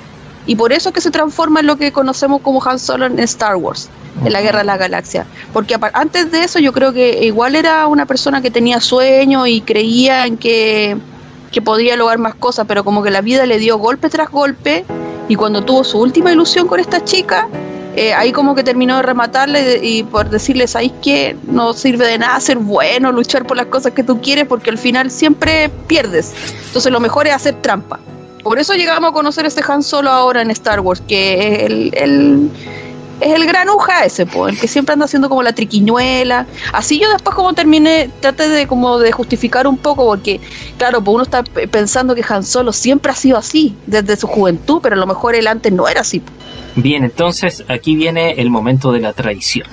y por eso es que se transforma en lo que conocemos como Han Solo en Star Wars, en la Guerra de la Galaxia. Porque antes de eso yo creo que igual era una persona que tenía sueño y creía en que, que podía lograr más cosas, pero como que la vida le dio golpe tras golpe Y cuando tuvo su última ilusión con esta chica, eh, ahí como que terminó de rematarle y, por decirle, ¿sabéis que no sirve de nada ser bueno, luchar por las cosas que tú quieres, porque al final siempre pierdes? Entonces lo mejor es hacer trampa. Por eso llegamos a conocer a este Han Solo ahora en Star Wars, que es el, el es el granuja ese, po, el que siempre anda haciendo como la triquiñuela. Así yo después como terminé, traté de como de justificar un poco, porque claro, pues uno está pensando que Han Solo siempre ha sido así, desde su juventud, pero a lo mejor él antes no era así. Bien, entonces aquí viene el momento de la traición.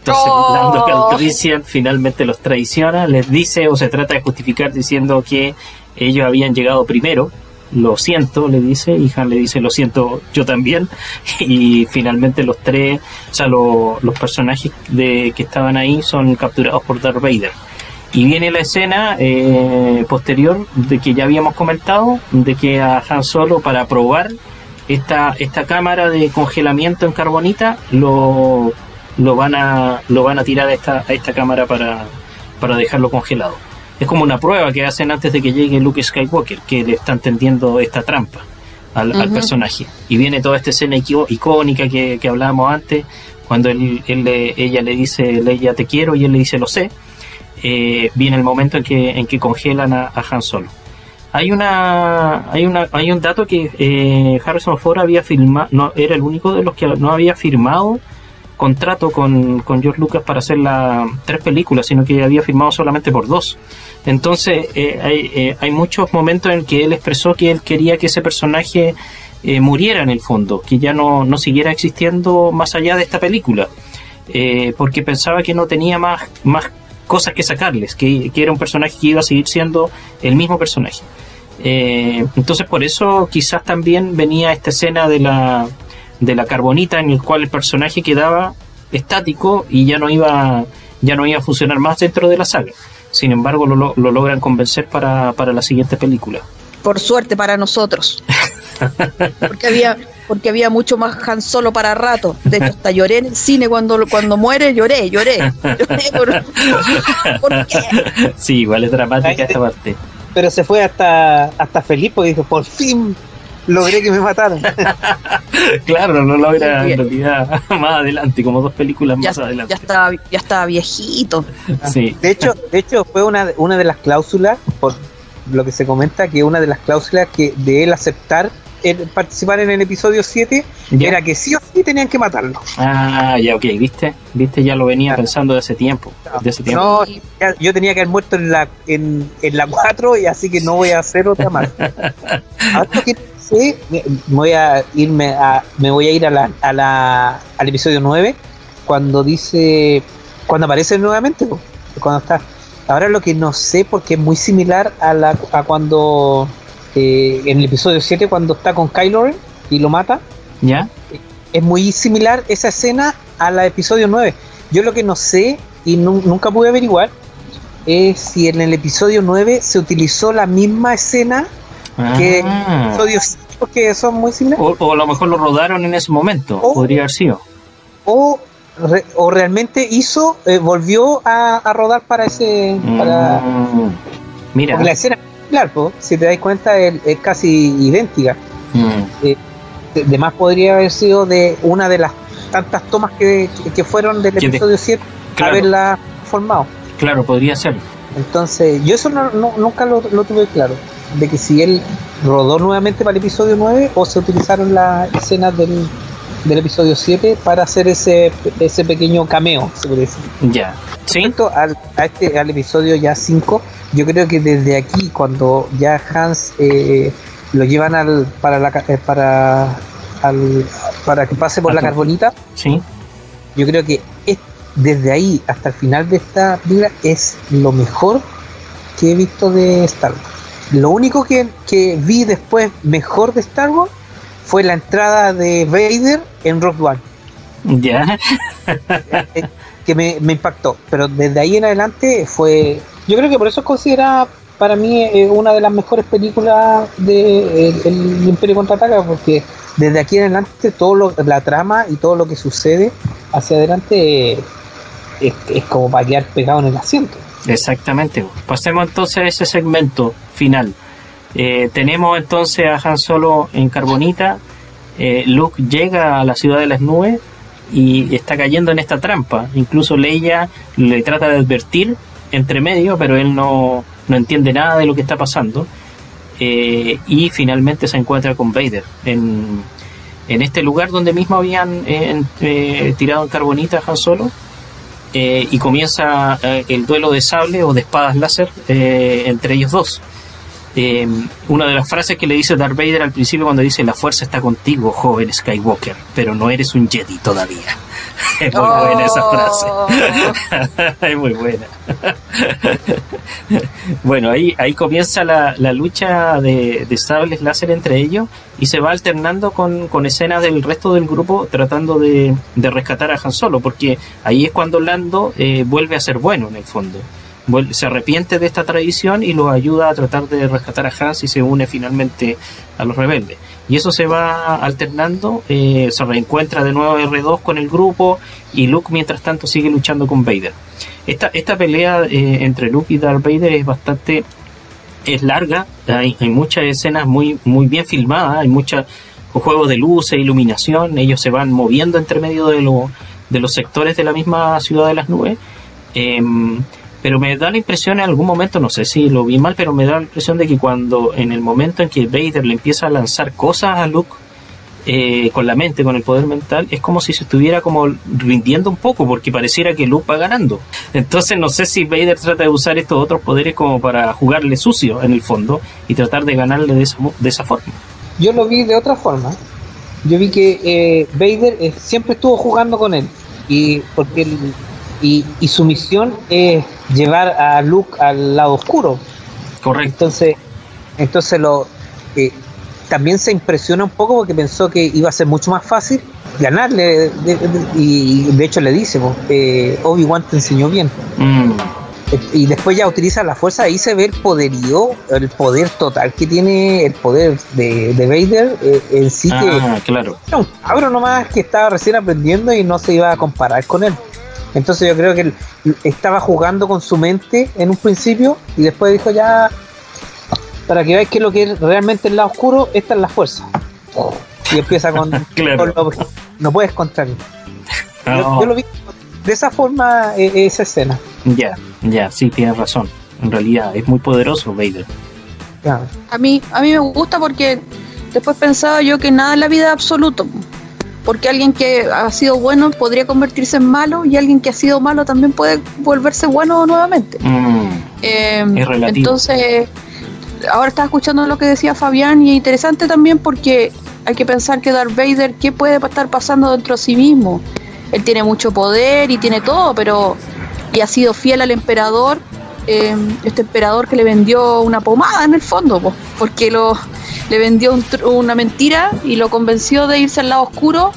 Entonces, oh. Lando Calrissian finalmente los traiciona, les dice o se trata de justificar diciendo que ellos habían llegado primero, lo siento, le dice, y Han le dice, lo siento, yo también, y finalmente los tres, o sea, los personajes de, que estaban ahí son capturados por Darth Vader. Y viene la escena eh, posterior de que ya habíamos comentado, de que a Han Solo para probar esta, esta cámara de congelamiento en carbonita lo, lo, van, a, lo van a tirar a esta, a esta cámara para, para dejarlo congelado. Es como una prueba que hacen antes de que llegue Luke Skywalker, que le están tendiendo esta trampa al, personaje. Y viene toda esta escena icónica que, que hablábamos antes, cuando él, ella le dice, Leia te quiero, y él le dice, lo sé. Eh, viene el momento en que, en que congelan a, Han Solo. Hay una, hay una, hay un dato que eh, Harrison Ford había filmado, no, era el único de los que no había firmado contrato con, con George Lucas para hacer las tres películas, sino que había firmado solamente por dos. Entonces eh, hay, eh, hay, muchos momentos en que él expresó que él quería que ese personaje eh, muriera en el fondo, que ya no, no, siguiera existiendo más allá de esta película, porque pensaba que no tenía más, más cosas que sacarles, que, que, era un personaje que iba a seguir siendo el mismo personaje. entonces por eso quizás también venía esta escena de la, de la carbonita en el cual el personaje quedaba estático y ya no iba ya no iba a funcionar más dentro de la saga. Sin embargo, lo, lo logran convencer para, para la siguiente película. Por suerte para nosotros. porque había porque había mucho más Han Solo para rato. De hecho, hasta lloré en el cine cuando, cuando muere, lloré, lloré. por, qué? Sí, igual es dramática esta parte. Pero se fue hasta, hasta Felipe y dijo, por fin logré que me mataran. claro, no lo era en realidad más adelante, como dos películas más adelante. Ya estaba, ya estaba viejito. Sí. De hecho, de hecho fue una, una de las cláusulas, por lo que se comenta, que una de las cláusulas que de él aceptar participar en el episodio 7 era que sí o sí tenían que matarlo. Ah, ya, ok, ¿viste? ¿Viste? Ya lo venía pensando de ese tiempo. De ese tiempo. No, yo tenía que haber muerto en la, en, en la 4 y así que no voy a hacer otra más. Ahora voy a irme a, me voy a ir a la, a la, al episodio 9 cuando dice, cuando aparece nuevamente, cuando está. Ahora lo que no sé porque es muy similar a, la, a cuando eh, en el episodio 7 cuando está con Kylo Ren y lo mata. Ya. Es muy similar esa escena a la episodio 9. Yo lo que no sé y nunca pude averiguar es si en el episodio 9 se utilizó la misma escena que ah. episodios porque son muy similares. O, a lo mejor lo rodaron en ese momento, podría haber sido. O, o realmente hizo, eh, volvió a, rodar para ese. Para, mm. Mira. la escena, claro, si te das cuenta, es, casi idéntica. Mm. Eh, de, más podría haber sido de una de las tantas tomas que, que fueron del episodio 7 haberla formado. Claro, podría ser. Entonces, yo eso no, nunca lo, lo tuve claro de que si él rodó nuevamente para el episodio 9 o se utilizaron las escenas del, del episodio 7 para hacer ese, ese pequeño cameo, se puede decir. Ya. ¿Sí? Al, a este, al episodio ya 5, yo creo que desde aquí, cuando ya Hans eh, lo llevan al, para, la, eh, para, al, para que pase por la carbonita, ¿Sí? yo creo que desde ahí hasta el final de esta vida es lo mejor que he visto de Star Wars. Lo único que, vi después mejor de Star Wars fue la entrada de Vader en Rock One. Ya. que me, impactó. Pero desde ahí en adelante fue. Yo creo que por eso es considerada para mí eh, una de las mejores películas de el, Imperio contraataca, porque desde aquí en adelante todo lo, la trama y todo lo que sucede hacia adelante es, es como para quedar pegado en el asiento. Exactamente. Pasemos entonces a ese segmento final. Eh, tenemos entonces a Han Solo en Carbonita eh, Luke llega a la ciudad de las nubes y está cayendo en esta trampa. Incluso Leia le trata de advertir entre medio, pero él no, no entiende nada de lo que está pasando. Eh, y finalmente se encuentra con Vader en, en este lugar donde mismo habían tirado en carbonita a Han Solo. y comienza el duelo de sable o de espadas láser entre ellos dos. Eh, una de las frases que le dice Darth Vader al principio cuando dice la fuerza está contigo, joven Skywalker, pero no eres un Jedi todavía. Es muy buena esa frase. es muy buena. bueno, ahí, ahí comienza la, lucha de, sables láser entre ellos y se va alternando con, escenas del resto del grupo tratando de, rescatar a Han Solo, porque ahí es cuando Lando eh, vuelve a ser bueno en el fondo se arrepiente de esta tradición y lo ayuda a tratar de rescatar a Hans y se une finalmente a los rebeldes. Y eso se va alternando, eh, se reencuentra de nuevo R2 con el grupo y Luke mientras tanto sigue luchando con Vader. Esta, esta pelea eh, entre Luke y Darth Vader es bastante es larga, hay, muchas escenas muy, muy bien filmadas, hay muchos juegos de luces, iluminación, ellos se van moviendo entre medio de, de los sectores de la misma ciudad de las nubes. Em, pero me da la impresión en algún momento, no sé si lo vi mal, pero me da la impresión de que cuando en el momento en que Vader le empieza a lanzar cosas a Luke eh, con la mente, con el poder mental, es como si se estuviera como rindiendo un poco, porque pareciera que Luke va ganando. Entonces no sé si Vader trata de usar estos otros poderes como para jugarle sucio en el fondo y tratar de ganarle de esa, de esa forma. Yo lo vi de otra forma. Yo vi que eh, Vader eh, siempre estuvo jugando con él. Y porque y, su misión es llevar a Luke al lado oscuro. Correcto. Entonces, entonces lo eh, también se impresiona un poco porque pensó que iba a ser mucho más fácil ganarle y de hecho le dice eh, Obi-Wan te enseñó bien mm. y después ya utiliza la fuerza ahí se ve el poderío el poder total que tiene el poder de, Vader eh, en sí ah, claro era un cabrón nomás que estaba recién aprendiendo y no se iba a comparar con él entonces yo creo que él estaba jugando con su mente en un principio y después dijo ya, para que veáis que lo que es realmente el lado oscuro, esta es la fuerza. Y empieza con, no puedes contar. Yo, lo vi de esa forma e, esa escena. Ya, ya, sí, tienes razón. En realidad es muy poderoso Vader. A mí, a mí me gusta porque después pensaba yo que nada en la vida es absoluto porque alguien que ha sido bueno podría convertirse en malo y alguien que ha sido malo también puede volverse bueno nuevamente. Mm. Em, entonces, ahora estaba escuchando lo que decía Fabián y es interesante también porque hay que pensar que Darth Vader, ¿qué puede estar pasando dentro de sí mismo? Él tiene mucho poder y tiene todo, pero y ha sido fiel al emperador, em, este emperador que le vendió una pomada en el fondo, porque lo le vendió una mentira y lo convenció de irse al lado oscuro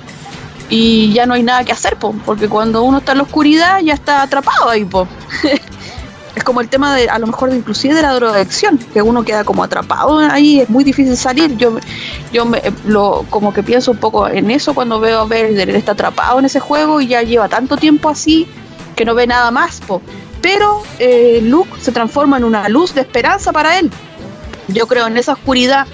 y ya no hay nada que hacer, porque cuando uno está en la oscuridad ya está atrapado ahí. Po. es como el tema de, a lo mejor, de, inclusive de la drogadicción, que uno queda como atrapado ahí, es muy difícil salir. Yo, yo me, lo, como que pienso un poco en eso cuando veo a Vader, está atrapado en ese juego y ya lleva tanto tiempo así que no ve nada más. Po. Pero eh, Luke se transforma en una luz de esperanza para él. Yo creo en esa oscuridad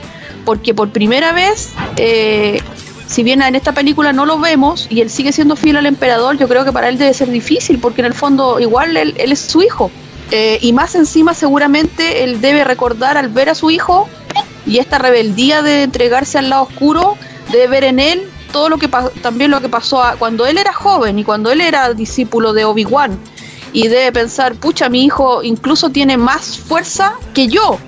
porque por primera vez, eh, si bien en esta película no lo vemos y él sigue siendo fiel al emperador, yo creo que para él debe ser difícil, porque en el fondo igual él, es su hijo. Eh, y más encima seguramente él debe recordar al ver a su hijo y esta rebeldía de entregarse al lado oscuro, debe ver en él todo lo que también lo que pasó cuando él era joven y cuando él era discípulo de Obi-Wan y debe pensar, pucha, mi hijo incluso tiene más fuerza que yo,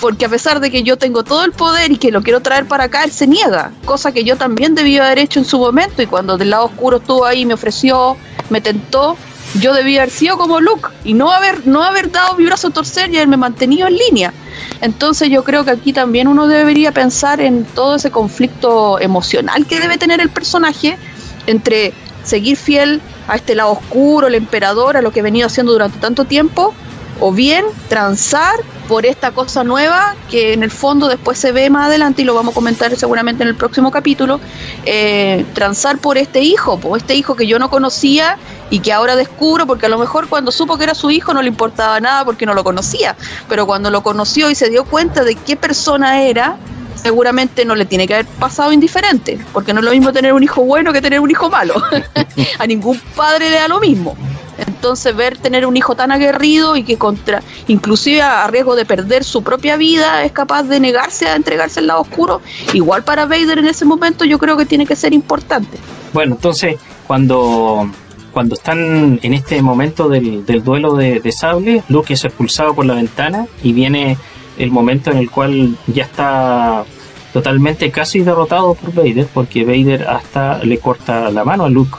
porque a pesar de que yo tengo todo el poder y que lo quiero traer para acá, él se niega, cosa que yo también debía haber hecho en su momento y cuando del lado oscuro estuvo ahí, me ofreció, me tentó, yo debía haber sido como Luke y no haber, no haber dado mi brazo a torcer y haberme mantenido en línea. Entonces yo creo que aquí también uno debería pensar en todo ese conflicto emocional que debe tener el personaje entre seguir fiel a este lado oscuro, el emperador, a lo que he venido haciendo durante tanto tiempo, o bien transar por esta cosa nueva que en el fondo después se ve más adelante y lo vamos a comentar seguramente en el próximo capítulo, eh, transar por este hijo, por este hijo que yo no conocía y que ahora descubro porque a lo mejor cuando supo que era su hijo no le importaba nada porque no lo conocía, pero cuando lo conoció y se dio cuenta de qué persona era, seguramente no le tiene que haber pasado indiferente, porque no es lo mismo tener un hijo bueno que tener un hijo malo. a ningún padre le da lo mismo. Entonces ver tener un hijo tan aguerrido y que contra, inclusive a riesgo de perder su propia vida, es capaz de negarse a entregarse al lado oscuro, igual para Vader en ese momento yo creo que tiene que ser importante. Bueno, entonces cuando cuando están en este momento del, duelo de, de, sable, Luke es expulsado por la ventana y viene el momento en el cual ya está totalmente casi derrotado por Vader, porque Vader hasta le corta la mano a Luke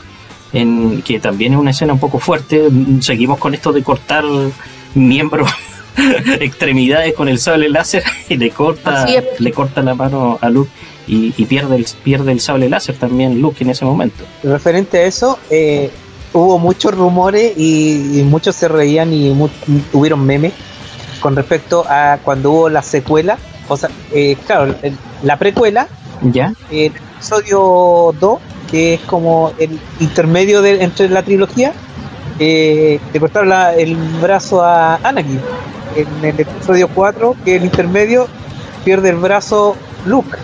en que también es una escena un poco fuerte. Seguimos con esto de cortar miembros, extremidades con el sable láser y le corta, le corta la mano a Luke y, pierde, el, pierde el sable láser también Luke en ese momento. Referente a eso, eh, hubo muchos rumores y, muchos se reían y tuvieron memes con respecto a cuando hubo la secuela. O sea, eh, claro, la precuela. Ya. El episodio 2 que es como el intermedio de, entre la trilogía, eh, le cortaron el brazo a Anakin. En el episodio 4, que es el intermedio, pierde el brazo Luke.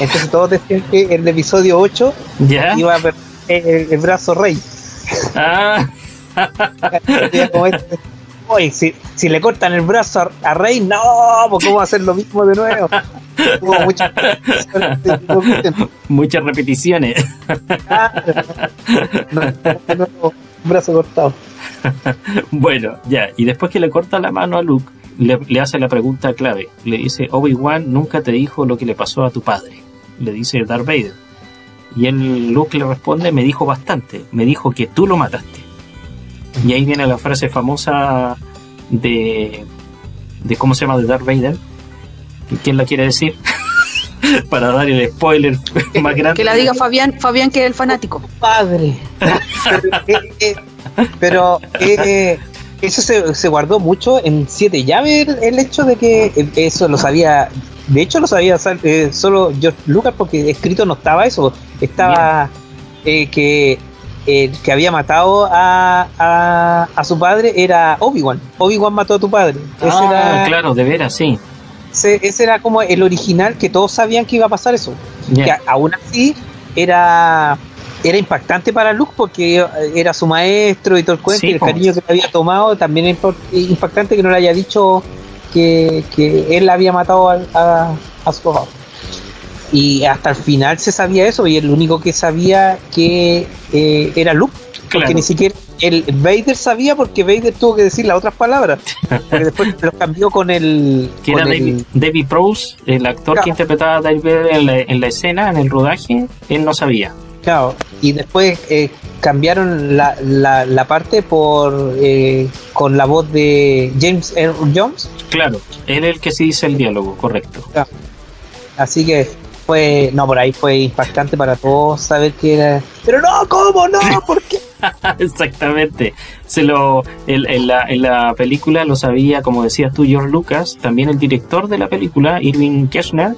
Entonces todos decían que en el episodio 8 iba a perder el, brazo Rey. Ah. Oye, si, si, le cortan el brazo a, Rey, no, porque vamos a hacer lo mismo de nuevo. muchas, repeticiones. brazo cortado. bueno, ya, y después que le corta la mano a Luke, le, hace la pregunta clave. Le dice, Obi-Wan nunca te dijo lo que le pasó a tu padre. Le dice Darth Vader. Y él, Luke le responde, me dijo bastante. Me dijo que tú lo mataste. Y ahí viene la frase famosa de, de ¿cómo se llama? De Darth Vader. ¿Quién la quiere decir? Para dar el spoiler más grande. Que la diga Fabián, Fabián que es el fanático. Padre. pero eh, eh, eso se, guardó mucho en Siete Llaves, el, hecho de que eso lo sabía, de hecho lo sabía eh, solo George Lucas porque escrito no estaba eso, estaba que el que había matado a, a, su padre era Obi-Wan. Obi-Wan mató a tu padre. Ah, claro, de veras, sí. Ese, era como el original que todos sabían que iba a pasar eso. Que aún así era era impactante para Luke porque era su maestro y todo el cuento y el cariño que le había tomado también es impactante que no le haya dicho que, que él había matado a, a su papá y hasta el final se sabía eso y el único que sabía que eh, era Luke porque ni siquiera el Vader sabía porque Vader tuvo que decir las otras palabras porque después lo cambió con el que era David, David Prowse el actor que interpretaba a David en la, en la escena en el rodaje él no sabía. Claro y después eh, cambiaron la, la, la, parte por eh, con la voz de James Earl Jones. Claro él es el que sí dice el diálogo correcto. Así que fue, no, por ahí fue impactante para todos saber que era, pero no, ¿cómo no? ¿Por qué? Exactamente. Se lo, en, la, en, la, película lo sabía, como decías tú, George Lucas, también el director de la película, Irving Kirchner,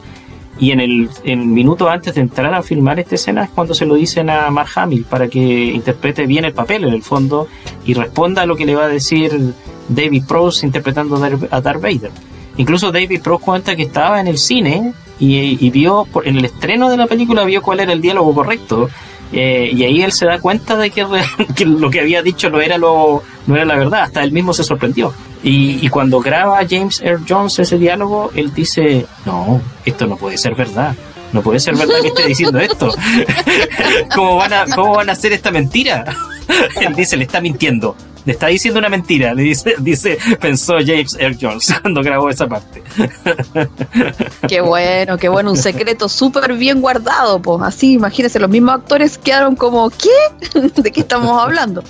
y en el, en minuto antes de entrar a filmar esta escena es cuando se lo dicen a Mark Hamill para que interprete bien el papel en el fondo y responda a lo que le va a decir David Prowse interpretando a Darth Vader. Incluso David Prowse cuenta que estaba en el cine y, vio, en el estreno de la película, vio cuál era el diálogo correcto. Eh, y ahí él se da cuenta de que, lo que había dicho no era, lo, no era la verdad, hasta él mismo se sorprendió. Y, cuando graba James Earl Jones ese diálogo, él dice, no, esto no puede ser verdad. No puede ser verdad que esté diciendo esto. ¿Cómo van a, cómo van a hacer esta mentira? él dice, le está mintiendo le está diciendo una mentira, le dice, dice, pensó James Earl Jones cuando grabó esa parte. Qué bueno, qué bueno, un secreto súper bien guardado, pues así, imagínense, los mismos actores quedaron como, ¿qué? ¿De qué estamos hablando?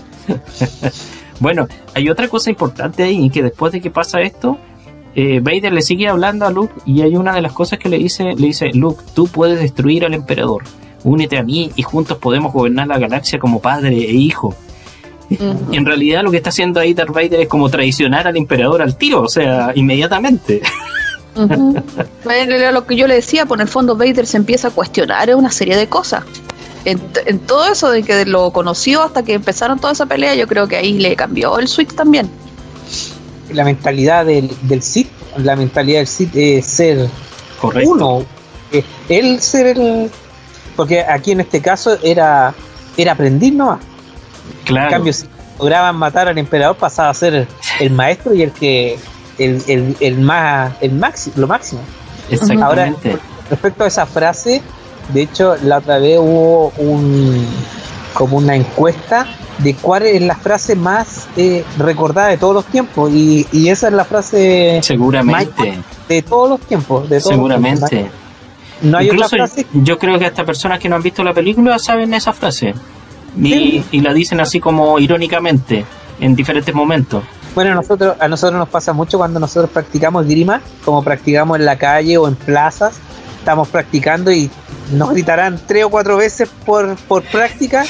bueno, hay otra cosa importante ahí, que después de que pasa esto, eh, Vader le sigue hablando a Luke y hay una de las cosas que le dice, le dice, Luke, tú puedes destruir al emperador, únete a mí y juntos podemos gobernar la galaxia como padre e hijo. En realidad lo que está haciendo ahí Darth Vader es como traicionar al emperador al tiro, o sea, inmediatamente. Era lo que yo le decía, por el fondo Vader se empieza a cuestionar una serie de cosas. En, todo eso de que lo conoció hasta que empezaron toda esa pelea, yo creo que ahí le cambió el switch también. La mentalidad del, del Sith, la mentalidad del Sith es ser uno, que él ser el. Porque aquí en este caso era, era aprendiz nomás. Claro. En cambio, si lograban matar al emperador, pasaba a ser el maestro y el que. El, el, el más. El máximo, lo máximo. Exactamente. Ahora, respecto a esa frase, de hecho, la otra vez hubo un. como una encuesta de cuál es la frase más eh, recordada de todos los tiempos. Y, y esa es la frase Seguramente. de todos los tiempos. De todos los tiempos. Seguramente. No hay Incluso otra frase. yo creo que hasta personas que no han visto la película saben esa frase. Y, y la dicen así como irónicamente en diferentes momentos. Bueno, nosotros, a nosotros nos pasa mucho cuando nosotros practicamos grima, como practicamos en la calle o en plazas, estamos practicando y nos gritarán tres o cuatro veces por, por práctica.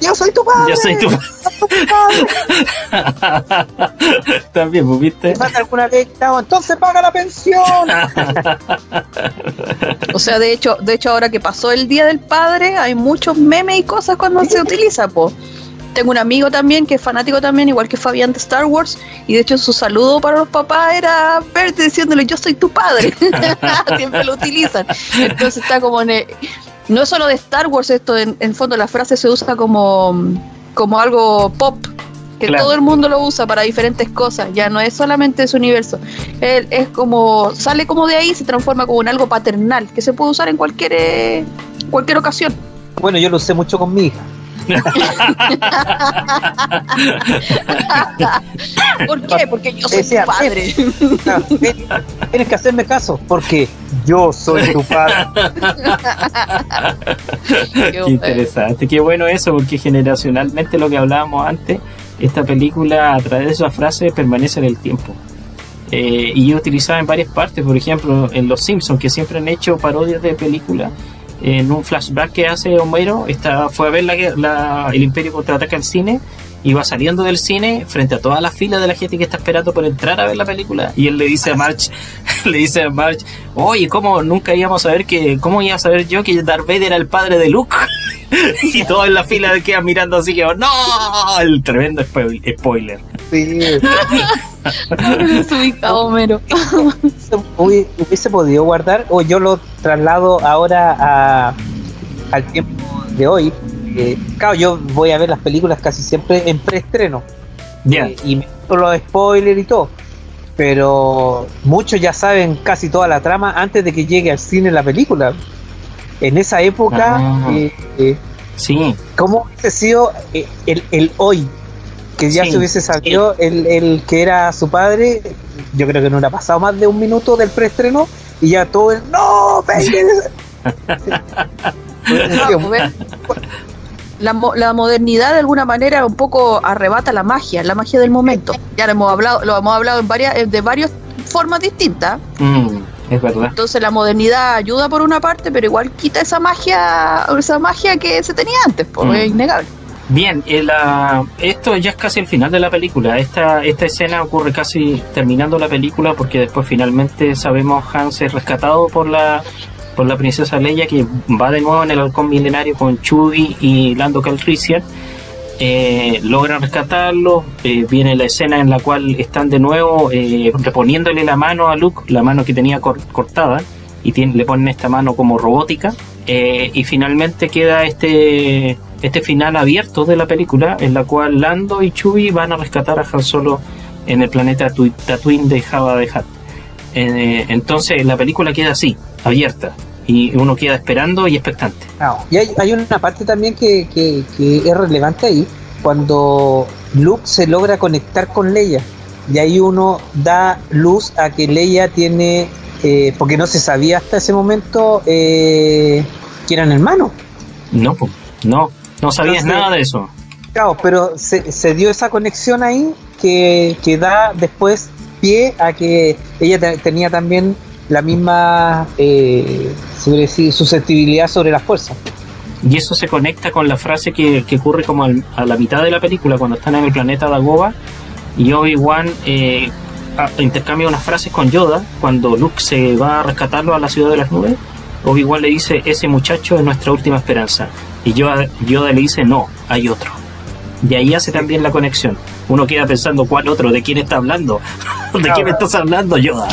Yo soy tu padre. Yo soy tu También, pues, ¿viste? Te falta alguna entonces paga la pensión. O sea, de hecho, de hecho ahora que pasó el Día del Padre, hay muchos memes y cosas cuando se utiliza, po. Tengo un amigo también que es fanático también, igual que Fabián de Star Wars, y de hecho su saludo para los papás era verte diciéndole yo soy tu padre. Siempre lo utilizan. Entonces está como en el- no es solo de Star Wars esto, en, en fondo la frase se usa como, como algo pop. Que Claro. todo el mundo lo usa para diferentes cosas, ya no es solamente ese universo. Él es como, sale como de ahí, se transforma como en algo paternal, que se puede usar en cualquier, eh, cualquier ocasión. bueno, yo lo usé mucho con mi hija. ¿Por qué? Porque yo soy Decía, tu padre. Tienes que hacerme caso, porque yo soy tu padre. Qué interesante, qué bueno eso, porque generacionalmente lo que hablábamos antes, esta película a través de esa frase permanece en el tiempo. Eh, y es utilizada en varias partes, por ejemplo, en Los Simpsons, que siempre han hecho parodias de películas. En un flashback que hace Homero, está, fue a ver la, la- el Imperio contraataca al cine y va saliendo del cine frente a toda la fila de la gente que está esperando por entrar a ver la película. Y él le dice a March le dice a March oye cómo nunca íbamos a saber que cómo iba a saber yo que Darth Vader era el padre de Luke y todos en la fila quedan mirando así que no el tremendo spoil- spoiler Sí, Homero. hubi- hubiese podido guardar, o yo lo traslado ahora a, al tiempo de hoy. Claro, yo voy a ver las películas casi siempre en preestreno. ya Eh, y me los spoilers y todo. Pero muchos ya saben casi toda la trama antes de que llegue al cine la película. En esa época, Ah. eh, eh, sí ¿cómo hubiese sido eh, el, el hoy? Que ya Sí. se hubiese salido el, el que era su padre. Yo creo que no le ha pasado más de un minuto del preestreno y ya todo el ¡No! Vader". No, La, la modernidad de alguna manera un poco arrebata la magia, la magia del momento. Ya lo hemos hablado, lo hemos hablado en varias, de varias formas distintas. Mm, es verdad Entonces la modernidad ayuda por una parte, pero igual quita esa magia, esa magia que se tenía antes, pues Mm. es innegable. Bien, eh, esto ya es casi el final de la película. Esta, esta escena ocurre casi terminando la película porque después finalmente sabemos Hans es rescatado por la por la princesa Leia que va de nuevo en el halcón milenario con Chewie y Lando Calrissian. Eh, logran rescatarlo. eh, viene la escena en la cual están de nuevo eh, reponiéndole la mano a Luke, la mano que tenía cor- cortada, y tiene- le ponen esta mano como robótica. Eh, y finalmente queda este, este final abierto de la película en la cual Lando y Chewie van a rescatar a Han Solo en el planeta Tatooine de Java de Hutt. Eh, entonces la película queda así, abierta, y uno queda esperando y expectante. No. Y hay, hay una parte también que, que- que es relevante ahí, cuando Luke se logra conectar con Leia. Y ahí uno da luz a que Leia tiene, eh, porque no se sabía hasta ese momento eh, que eran hermanos. No, no, no sabías Entonces- nada de eso. Claro, pero se, se dio esa conexión ahí que, que da después pie a que ella te- tenía también la misma eh, decir, susceptibilidad sobre la fuerza. Y eso se conecta con la frase que, que ocurre como al- a la mitad de la película, cuando están en el planeta Dagoba y Obi-Wan eh, intercambia unas frases con Yoda cuando Luke se va a rescatarlo a la ciudad de las nubes. Obi-Wan le dice, ese muchacho es nuestra última esperanza. Y Yoda, Yoda le dice, no, hay otro. Y ahí hace también la conexión. Uno queda pensando, ¿cuál otro? ¿De quién está hablando? ¿De quién estás hablando, Yoda?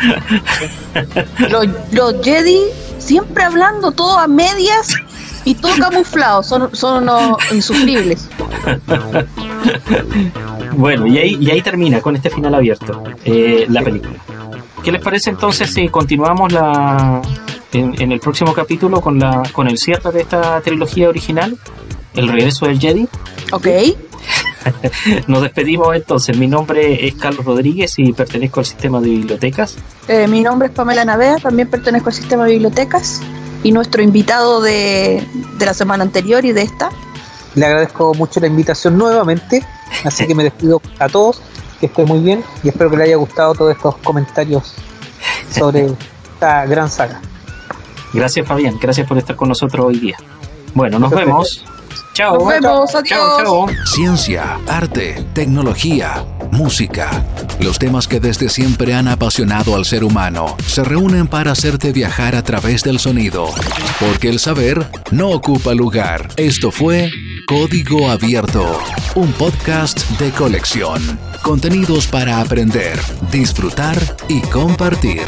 Los, los Jedi siempre hablando todo a medias y todo camuflado, son, son unos insufribles. bueno, y ahí, y ahí termina con este final abierto eh, la película. ¿Qué les parece entonces si continuamos la, en, el próximo capítulo con, la, con el cierre de esta trilogía original? El regreso del Jedi. Ok. Nos despedimos entonces. Mi nombre es Carlos Rodríguez y pertenezco al sistema de bibliotecas. Eh, mi nombre es Pamela Navea, también pertenezco al sistema de bibliotecas. Y nuestro invitado de, de la semana anterior y de esta. Le agradezco mucho la invitación nuevamente, así que me despido a todos, que esté muy bien y espero que les haya gustado todos estos comentarios sobre esta gran saga. Gracias Fabián, gracias por estar con nosotros hoy día. Bueno, nos vemos. Chao. Nos vemos, adiós. Ciencia, arte, tecnología, música. Los temas que desde siempre han apasionado al ser humano se reúnen para hacerte viajar a través del sonido. Porque el saber no ocupa lugar. Esto fue Código Abierto, un podcast de colección. Contenidos para aprender, disfrutar y compartir.